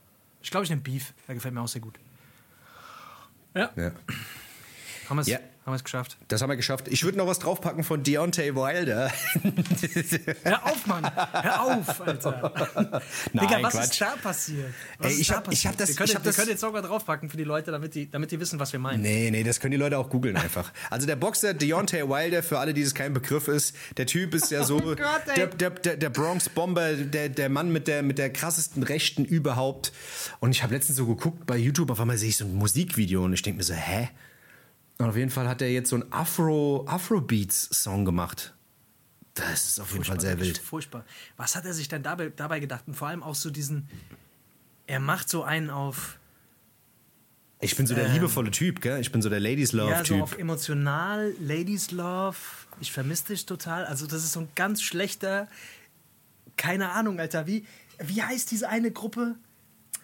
Ich glaube, ich nehme Beef. Der gefällt mir auch sehr gut. Ja, ja. haben wir es Ja. Haben wir's geschafft. Das haben wir geschafft. Ich würde noch was draufpacken von Deontay Wilder. Hör auf, Mann! Hör auf, Alter! Nein, Digga, was Quatsch. ist da passiert? Was Ey, ich hab- ich hab das- Wir können, ich hab wir das- können jetzt sogar draufpacken für die Leute, damit die, damit die wissen, was wir meinen. Nee, nee, das können die Leute auch googeln einfach. Also der Boxer Deontay Wilder, für alle, die das kein Begriff ist, der Typ ist ja so Oh Gott, der, der, der, der Bronx Bomber, der, der Mann mit der, mit der krassesten Rechten überhaupt. Und ich habe letztens so geguckt bei YouTube, auf einmal sehe ich so ein Musikvideo und ich denke mir so, hä? Und auf jeden Fall hat er jetzt so einen Afro, Afrobeats-Song gemacht. Das ist auf jeden Fall sehr wild. Furchtbar. Was hat er sich denn dabei, dabei gedacht? Und vor allem auch so diesen. Er macht so einen auf. Ich bin so der Ähm, liebevolle Typ, gell? Ich bin so der Ladies Ja, so auf emotional, Ladies Love. Ich vermisse dich total. Also, das ist so ein ganz schlechter. Keine Ahnung, Alter. Wie, wie heißt diese eine Gruppe?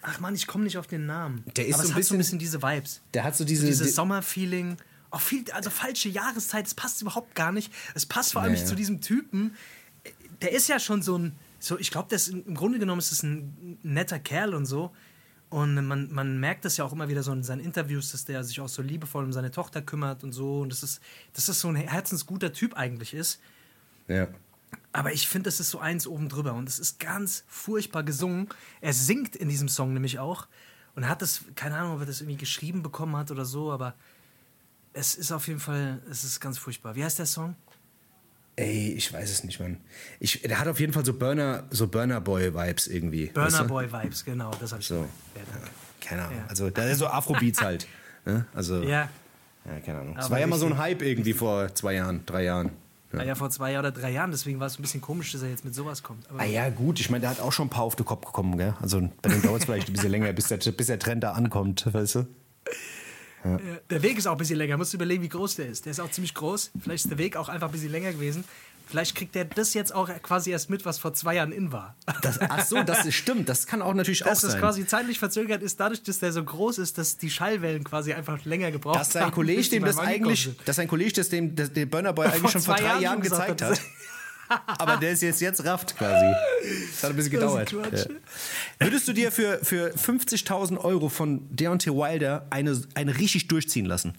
Ach man, ich komme nicht auf den Namen. Der ist Aber so ein hat so ein bisschen- bisschen diese Vibes. der hat so diese. Dieses die- Sommerfeeling. Auch viel, also falsche Jahreszeit, es passt überhaupt gar nicht. Es passt vor allem Nee, nicht zu diesem Typen. Der ist ja schon so ein, so, ich glaube, im Grunde genommen ist es ein netter Kerl und so. Und man, man merkt das ja auch immer wieder so in seinen Interviews, dass der sich auch so liebevoll um seine Tochter kümmert und so. Und das ist, dass das so ein herzensguter Typ eigentlich ist. ja. Aber ich finde, das ist so eins oben drüber und es ist ganz furchtbar gesungen. Er singt in diesem Song nämlich auch. Und hat das, keine Ahnung, ob er das irgendwie geschrieben bekommen hat oder so, aber es ist auf jeden Fall, es ist ganz furchtbar. Wie heißt der Song? Ey, ich weiß es nicht, Mann. Ich, der hat auf jeden Fall so Burner, so Burner Boy Vibes irgendwie. Burner weißt du? Boy Vibes, genau, das habe ich So. Ja. Keine Ahnung. Ja. Also, da ist so Afrobeats halt. Ne? Also, ja. Ja, keine Ahnung. Es war ja mal so ein Hype irgendwie vor zwei Jahren, drei Jahren. Ja. ja, vor zwei Jahren oder drei Jahren, deswegen war es ein bisschen komisch, dass er jetzt mit sowas kommt. Aber Ah ja, gut. Ich meine, der hat auch schon ein paar auf den Kopf bekommen, gell? Also bei dem dauert es vielleicht ein bisschen länger, bis der, bis der Trend da ankommt, weißt du? äh, der Weg ist auch ein bisschen länger, musst du überlegen, wie groß der ist. Der ist auch ziemlich groß, vielleicht ist der Weg auch einfach ein bisschen länger gewesen. Vielleicht kriegt er das jetzt auch quasi erst mit, was vor zwei Jahren in war. Das, ach so, das ist, stimmt. Das kann auch natürlich dass auch das sein. quasi zeitlich verzögert ist, dadurch, dass der so groß ist, dass die Schallwellen quasi einfach länger gebraucht dass sein haben, Kollege die dem das eigentlich, dass sein Kollege das dem, das, den Burner Boy eigentlich schon vor drei Jahren Jahren gezeigt hat. Aber der ist jetzt, jetzt rafft quasi. Das hat ein bisschen gedauert. ist. Ja. Würdest du dir für, für 50.000 Euro von Deontay Wilder eine, eine richtig durchziehen lassen?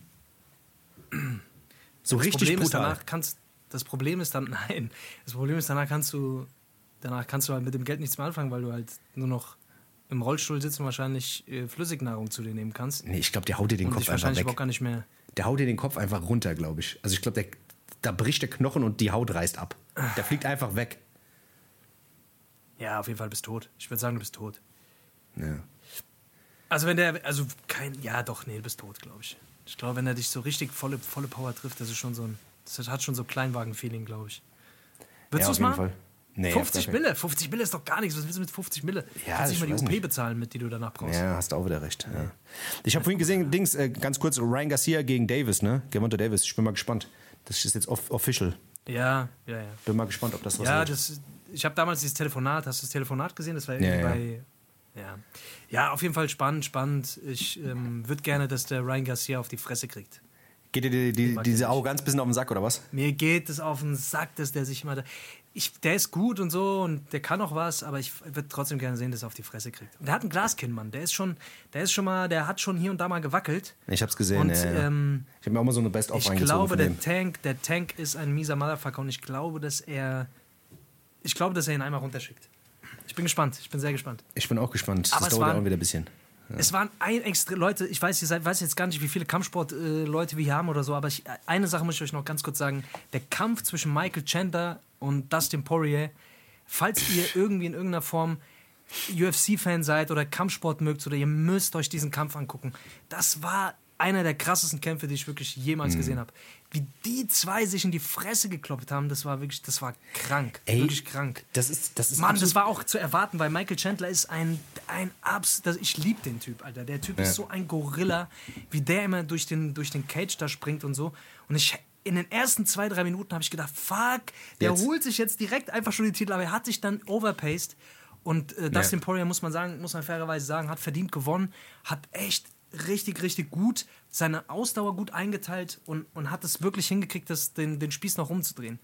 So Das richtig Problem ist brutal. danach kannst das Problem ist dann nein das Problem ist danach kannst du danach kannst du halt mit dem Geld nichts mehr anfangen weil du halt nur noch im Rollstuhl sitzt und wahrscheinlich äh, Flüssignahrung zu dir nehmen kannst Nee, ich glaube, der haut dir den und Kopf einfach wahrscheinlich weg. gar nicht mehr Der haut dir den Kopf einfach runter, glaube ich. Also ich glaube, da bricht der Knochen und die Haut reißt ab. Der fliegt einfach weg. ja auf jeden Fall bist tot ich würde sagen du bist tot Ja. also wenn der also kein ja doch nee du bist tot glaube ich ich glaube wenn er dich so richtig volle volle Power trifft das ist schon so ein das hat schon so Kleinwagen-Feeling glaube ich Ja, Würdest du auf es machen? Fall. Nee, 50 auf gar keinen- Mille, 50 Mille ist doch gar nichts. Was willst du mit 50 Mille? Ja, Kannst ich nicht mal die OP nicht. bezahlen, mit die du danach brauchst. Ja, hast du auch wieder recht. Ja. Ich habe vorhin gesehen, Dings, äh, ganz kurz, Ryan Garcia gegen Davis, ne? Gervonta Davis. Ich bin mal gespannt. Das ist jetzt off official. Ja, ja, ja. Bin mal gespannt, ob das was Ja, wird. das, ich habe damals dieses Telefonat, hast du das Telefonat gesehen? Das war Ja, irgendwie bei. Ja. ja, auf jeden Fall spannend, spannend. Ich ähm, würde gerne, dass der Ryan Garcia auf die Fresse kriegt. Geht dir die, die, diese. Arroganz ein bisschen auf den Sack, oder was? Mir geht es auf den Sack, dass der sich immer. Da, ich, der ist gut und so und der kann auch was, aber ich würde trotzdem gerne sehen, dass er auf die Fresse kriegt. Und der hat ein Glaskinn, Mann. Der ist schon, der ist schon mal, der hat schon hier und da mal gewackelt. Ich hab's gesehen, Und ja, ja. ähm, Ich habe mir auch mal so eine Best-of Ich glaube, der. Tank, der Tank ist ein mieser Motherfucker und ich glaube, dass er. Ich glaube, dass er ihn einmal runterschickt. Ich bin gespannt. Ich bin sehr gespannt. Ich bin auch gespannt. Aber das es dauert auch wieder ein bisschen. Es waren ein extra Leute, ich weiß, seid, weiß jetzt gar nicht, wie viele Kampfsport-Leute wir hier haben oder so, aber ich, eine Sache muss ich euch noch ganz kurz sagen. Der Kampf zwischen Michael Chandler und Dustin Poirier, falls ihr irgendwie in irgendeiner Form UFC-Fan seid oder Kampfsport mögt oder ihr müsst euch diesen Kampf angucken. Das war einer der krassesten Kämpfe, die ich wirklich jemals Mhm. gesehen habe. Wie die zwei sich in die Fresse gekloppt haben, das war wirklich, das war krank. Ey, wirklich krank. Das ist, das ist Mann, absolut- das war auch zu erwarten, weil Michael Chandler ist ein, ein Abs... Das, ich liebe den Typ, Alter. Der Typ Ja. ist so ein Gorilla, wie der immer durch den, durch den Cage da springt und so. Und ich... In den ersten zwei, drei Minuten habe ich gedacht, fuck, der Jetzt. holt sich jetzt direkt einfach schon den Titel, aber er hat sich dann overpaced. Und äh, Dustin Poirier, muss man sagen, muss man fairerweise sagen, hat verdient gewonnen, hat echt richtig, richtig gut seine Ausdauer gut eingeteilt und, und hat es wirklich hingekriegt, das, den, den Spieß noch rumzudrehen.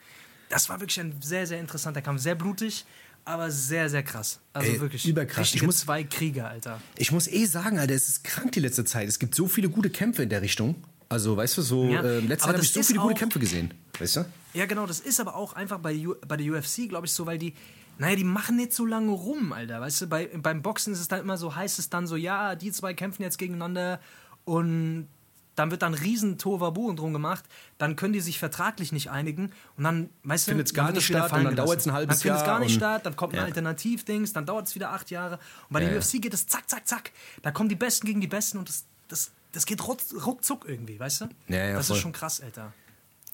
Das war wirklich ein sehr, sehr interessanter Kampf. Sehr blutig, aber sehr, sehr krass. Also Ey, wirklich. überkrass. Ich muss- zwei Krieger, Alter. Ich muss eh sagen, Alter, es ist krank die letzte Zeit. Es gibt so viele gute Kämpfe in der Richtung. Also, weißt du, so Ja, äh, letzte Zeit habe ich so viele gute Kämpfe gesehen. Weißt du? Ja, genau, das ist aber auch einfach bei, U bei der UFC, glaube ich, so, weil die, naja, die machen nicht so lange rum, Alter. Weißt du, bei, beim Boxen ist es dann immer so, heißt es dann so, ja, die zwei kämpfen jetzt gegeneinander und dann wird dann riesen Tohuwabohu drum gemacht, dann können die sich vertraglich nicht einigen und dann, weißt Findet's du, gar dann wird nicht das statt und dann gelassen. dauert's ein halbes Dann findet es Jahr gar nicht und- statt, dann kommt ein Ja. Alternativdings, dann dauert es wieder acht Jahre und bei der Ja, ja. UFC geht es zack, zack, zack. Da kommen die Besten gegen die Besten und das, das, das geht ruck, ruckzuck irgendwie, weißt du? Ja, ja, das voll. ist schon krass, Alter.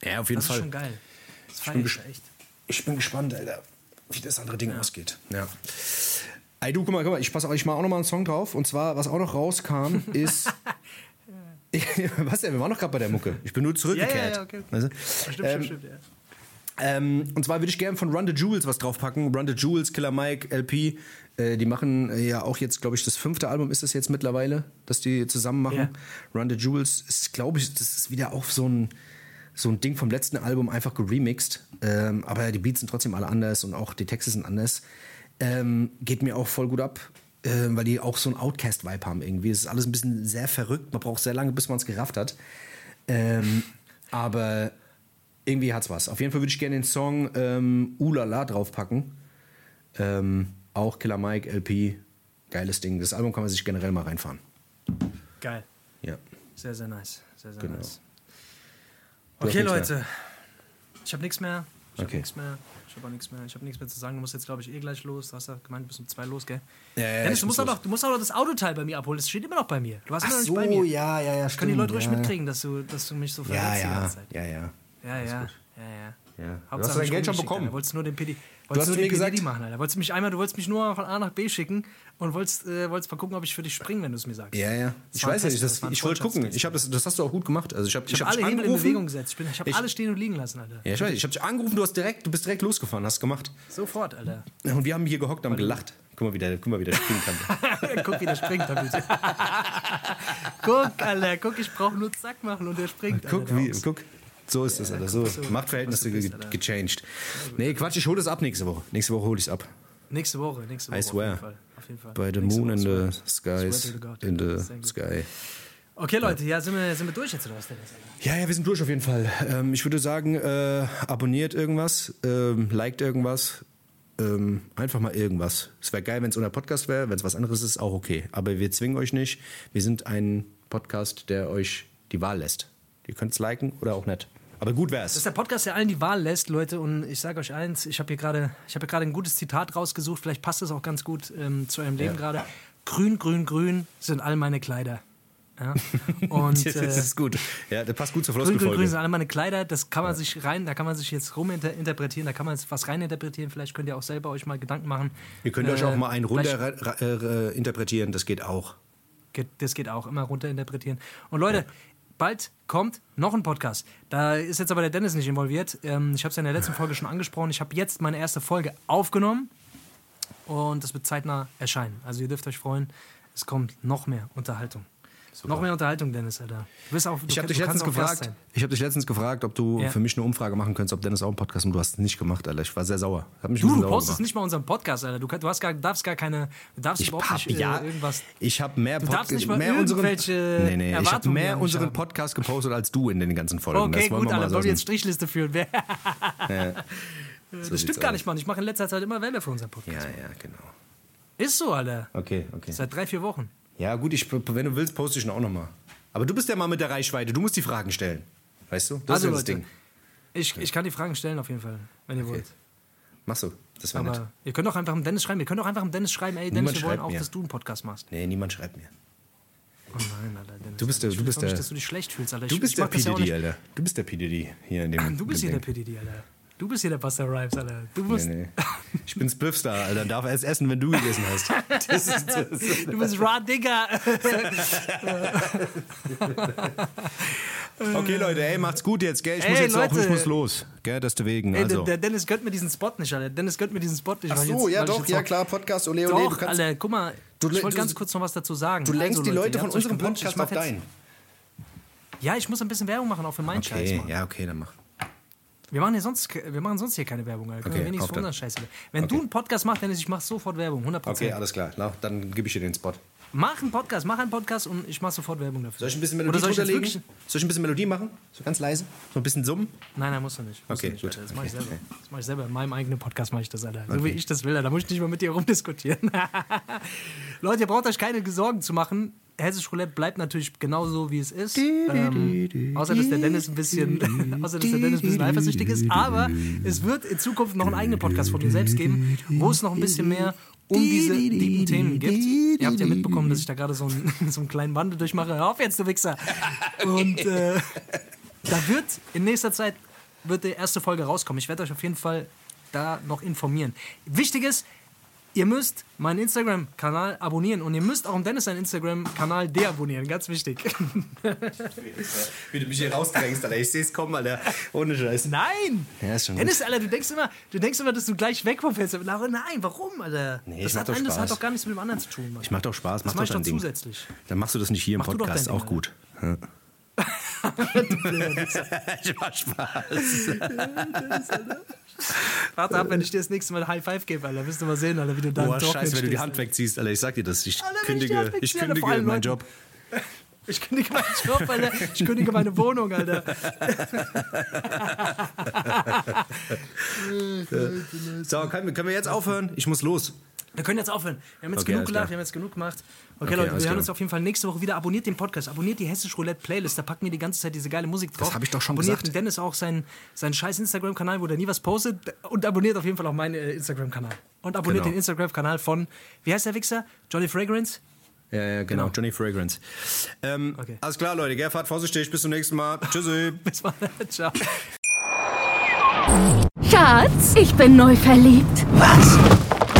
Ja, auf jeden Das ist Fall. schon geil. Das bin ich gesp- echt. Ich bin gespannt, Alter, wie das andere Ding ausgeht. Ja. Ey, du, guck mal, guck mal, ich passe euch mal auch noch mal einen Song drauf. Und zwar, was auch noch rauskam, ist. was denn? Wir waren noch gerade bei der Mucke. Ich bin nur zurückgekehrt. Ja, ja, ja, okay. Weißt du? Stimmt, Ähm, stimmt, stimmt, ja. Ähm, und zwar würde ich gerne von Run the Jewels was draufpacken. Run the Jewels, Killer Mike, LP. Äh, die machen äh, ja auch jetzt, glaube ich, das fünfte Album ist das jetzt mittlerweile, dass die zusammen machen. Ja. Run the Jewels ist, glaube ich, das ist wieder auch so ein, so ein Ding vom letzten Album einfach geremixed. Ähm, aber die Beats sind trotzdem alle anders und auch die Texte sind anders. Ähm, geht mir auch voll gut ab. äh, weil die auch so einen Outcast-Vibe haben irgendwie. Es ist alles ein bisschen sehr verrückt. Man braucht sehr lange, bis man es gerafft hat. Ähm, aber irgendwie hat's was. Auf jeden Fall würde ich gerne den Song ähm, Ulala draufpacken. Ähm, auch Killer Mike, LP, geiles Ding. Das Album kann man sich generell mal reinfahren. Geil. Ja. Sehr, sehr nice. Sehr, sehr Genau. nice. Du Okay, Leute. Ich habe nichts mehr. Ich habe Okay. nichts mehr. Ich habe auch nichts mehr. Ich habe nichts mehr zu sagen. Du musst jetzt, glaube ich, eh gleich los. Du hast ja gemeint, du bist um zwei los, gell? Ja, ja, Dennis, du muss musst, auch noch, du musst auch noch das Autoteil bei mir abholen. Das steht immer noch bei mir. Du warst Ach immer noch so, nicht bei mir. ja, ja, ja, Können die Leute ruhig ja. mitkriegen, dass du, dass du mich so Ja, verletzt die ja, ganze Zeit. ja, ja. Ja, ja, ja, ja. Ja. Du Hauptsache hast dein Geld schon bekommen. Alter. Wolltest nur den PD, hast wolltest nur zu mir den PDD gesagt- machen, Alter. Wolltest mich einmal, du wolltest mich nur von A nach B schicken und wolltest, äh, wolltest mal gucken, ob ich für dich springe, wenn du es mir sagst. Ja, ja. Ich weiß ja Test, nicht, das, ich wollte gucken. Ich hab das, das hast du auch gut gemacht. Also ich habe Ich habe alle dich Hebel in. Bewegung gesetzt. Ich, bin- ich habe Ich- alles stehen und liegen lassen, Alter. Ja, ich weiß, ich habe dich angerufen, du hast direkt, du bist direkt losgefahren, hast gemacht. Sofort, Alter. Und wir haben hier gehockt, haben gelacht. Guck mal, wie der, guck mal, wie der springen kann. guck, wie der springt guck, Alter, guck, ich brauche nur Zack machen und der springt. Guck, Alter, der wie, guck. So ist das, Alter. So, du- Machtverhältnisse bist, ge Alter. gechanged. Nee, Quatsch, ich hole das ab nächste Woche. Nächste Woche hole ich es ab. Nächste Woche, nächste Woche. I swear. Auf jeden Fall. Auf jeden Fall. By the Nächste moon swear. the skies. In the sky. Okay, Leute, ja, sind wir, sind wir durch jetzt oder was denn? Ja, ja, wir sind durch auf jeden Fall. Ähm, ich würde sagen, äh, abonniert irgendwas, ähm, liked irgendwas, ähm, einfach mal irgendwas. Es wäre geil, wenn es unser Podcast wäre, wenn es was anderes ist, auch okay. Aber wir zwingen euch nicht. Wir sind ein Podcast, der euch die Wahl lässt. Ihr könnt es liken oder auch nicht. Aber gut wär's. Dass der Podcast ja allen die Wahl lässt, Leute. Und ich sage euch eins, ich habe hier gerade ich habe hier gerade ein gutes Zitat rausgesucht. Vielleicht passt es auch ganz gut ähm, zu eurem Leben gerade. Grün, grün, grün sind all meine Kleider. Ja? Und das äh, ist gut. Ja, das passt gut zur grün, grün, grün Floskelfolge. sind alle meine Kleider. Das kann man sich rein, da kann man sich jetzt ruminterpretieren, da kann man jetzt was reininterpretieren. Vielleicht könnt ihr auch selber euch mal Gedanken machen. Ihr könnt euch Äh, auch mal einen runter äh, interpretieren, das geht auch. Geht, das geht auch, immer runterinterpretieren. Und Leute, bald kommt noch ein Podcast. Da ist jetzt aber der Dennis nicht involviert. Ähm, ich habe es ja in der letzten Folge schon angesprochen. Ich habe jetzt meine erste Folge aufgenommen und das wird zeitnah erscheinen. Also ihr dürft euch freuen, es kommt noch mehr Unterhaltung. Noch mehr Unterhaltung, Dennis, Alter. Du bist auch, du, Ich habe dich, letztens gefragt, ich hab dich letztens gefragt, ob du Ja. für mich eine Umfrage machen könntest, ob Dennis auch einen Podcast und du hast es nicht gemacht, Alter. Ich war sehr sauer. Hab mich Du, du postest nicht mal unseren Podcast, Alter. Du, du hast gar, darfst gar keine, du darfst Ich überhaupt hab, nicht äh, ja, irgendwas. ich habe mehr, darfst nicht mal mehr unseren, nee, nee, ich habe mehr unseren haben. Podcast gepostet als du in den ganzen Folgen. Okay, das wollen gut, Alter, so wollen wir jetzt Strichliste führen? Wer- dem- das stimmt gar aus. nicht, Mann. Ich mache in letzter Zeit immer Welle für unseren Podcast. Ja, ja, genau. Ist so, Alter. Okay, okay. Seit drei, vier Wochen. Ja, gut, ich, wenn du willst, poste ich ihn auch nochmal. Aber du bist der Mann mit der Reichweite, du musst die Fragen stellen. Weißt du? Das Also, ist ja das Leute, Ding. Ich, ich kann die Fragen stellen auf jeden Fall, wenn ihr wollt. Machst du. Das nett. Aber ihr könnt doch einfach dem Dennis schreiben. Ihr könnt doch einfach dem Dennis schreiben, ey, Dennis, Niemand wir wollen auch, mir. dass du einen Podcast machst. Nee, niemand schreibt mir. Oh nein, Alter, Dennis. Du bist der- ich du bist doch nicht, der- dass du dich schlecht fühlst, Alter. Du Ich- bist ich der mach ja PDD, nicht. Alter. Du bist der PDD hier in dem Du bist hier der. PDD, Alter. Du bist hier der Buster Rhymes, Alter. Du musst, Nee, nee. Ich bin Spliffstar, Alter. Darf erst essen, wenn du gegessen hast. Das ist, das ist, du bist Raw Digger. okay, Leute, ey, macht's gut jetzt, gell? Ich Ey, muss jetzt auch, Leute. ich muss los. Gell, deswegen, Ey, also. der, Dennis gönnt mir diesen Spot nicht, Alter. Dennis gönnt mir diesen Spot nicht. Ach so, jetzt, ja doch, ja klar, Podcast, ole, ole, Doch, du kannst... Alter, guck mal. Du- ich wollte ganz kurz noch was dazu sagen. Du lenkst Also, die Leute ihr von unserem Podcast auf deinen. Ja, ich muss ein bisschen Werbung machen, auch für meinen Scheiß, Okay, Mann. ja, okay, dann mach. Wir machen, hier sonst, wir machen sonst hier keine Werbung, Alter. Okay, wenigstens für unseren Scheiß. Wenn Okay. du einen Podcast machst, Dennis, ich mach sofort Werbung, 100%. Okay, alles klar. Na, dann gebe ich dir den Spot. Mach einen Podcast, mach einen Podcast und ich mach sofort Werbung dafür. Soll ich ein bisschen Melodie soll ich wirklich... Soll ich ein bisschen Melodie machen? So ganz leise? So ein bisschen summen? Nein, nein, musst du nicht. Musst Okay, du nicht, gut. Alter. Das mach ich selber. okay. Das mach ich selber. In meinem eigenen Podcast mache ich das, Alter. So Okay. wie ich das will, Alter. Da muss ich nicht mal mit dir rumdiskutieren. Leute, ihr braucht euch keine Sorgen zu machen. Hessisch Roulette bleibt natürlich genauso, wie es ist. Ähm, außer, dass der Dennis ein bisschen, außer, dass der Dennis ein bisschen eifersüchtig ist. Aber es wird in Zukunft noch einen eigenen Podcast von mir selbst geben, wo es noch ein bisschen mehr um diese tiefen Themen gibt. Ihr habt ja mitbekommen, dass ich da gerade so einen, so einen kleinen Wandel durchmache. Hör auf jetzt, du Wichser! Und äh, da wird in nächster Zeit wird die erste Folge rauskommen. Ich werde euch auf jeden Fall da noch informieren. Wichtig ist, ihr müsst meinen Instagram-Kanal abonnieren und ihr müsst auch im Dennis seinen Instagram-Kanal deabonnieren. Ganz wichtig. Wie du mich hier rausdrängst, Alter. Ich sehe es kommen, Alter. Ohne Scheiß. Nein! Ja, ist schon Dennis, Alter, du denkst immer, du denkst immer, dass du gleich weg bist. Aber Nein, warum, Alter? Nee, das, hat, doch nein, das Spaß. hat doch gar nichts mit dem anderen zu tun. Mann. Ich mach doch Spaß, mach das mach ich doch Ding. zusätzlich. Dann machst du das nicht hier im Mach Podcast, dein Ding, auch gut. Ja. ich mach Spaß. Warte ab, wenn ich dir das nächste Mal High Five gebe, Alter. Wirst du mal sehen, Alter, wie du da Boah, scheiße, wenn du die Hand wegziehst, Alter. Ich sag dir das. Ich Alter, kündige, ich kündige meinen Leuten. Job. Ich kündige meinen Job, Alter. Ich kündige meine Wohnung, Alter. So, können, wir- können wir jetzt aufhören? Ich muss los. Wir können jetzt aufhören. Wir haben jetzt Okay, genug gelacht, klar. wir haben jetzt genug gemacht. Okay, Okay, Leute, wir hören klar. uns auf jeden Fall nächste Woche wieder. Abonniert den Podcast, abonniert die Hessisch Roulette Playlist, da packen wir die ganze Zeit diese geile Musik drauf. Das hab ich doch schon abonniert gesagt. den Dennis auch seinen, seinen scheiß Instagram-Kanal, wo der nie was postet. Und abonniert auf jeden Fall auch meinen äh, Instagram-Kanal. Und abonniert Genau. den Instagram-Kanal von, wie heißt der Wichser? Johnny Fragrance? Ja, ja, genau. Genau. Johnny Fragrance. Ähm, Okay. Alles klar, Leute. Gell, fahrt vorsichtig. Bis zum nächsten Mal. Tschüssi. Bis mal. Ciao. Schatz, ich bin neu verliebt. Was?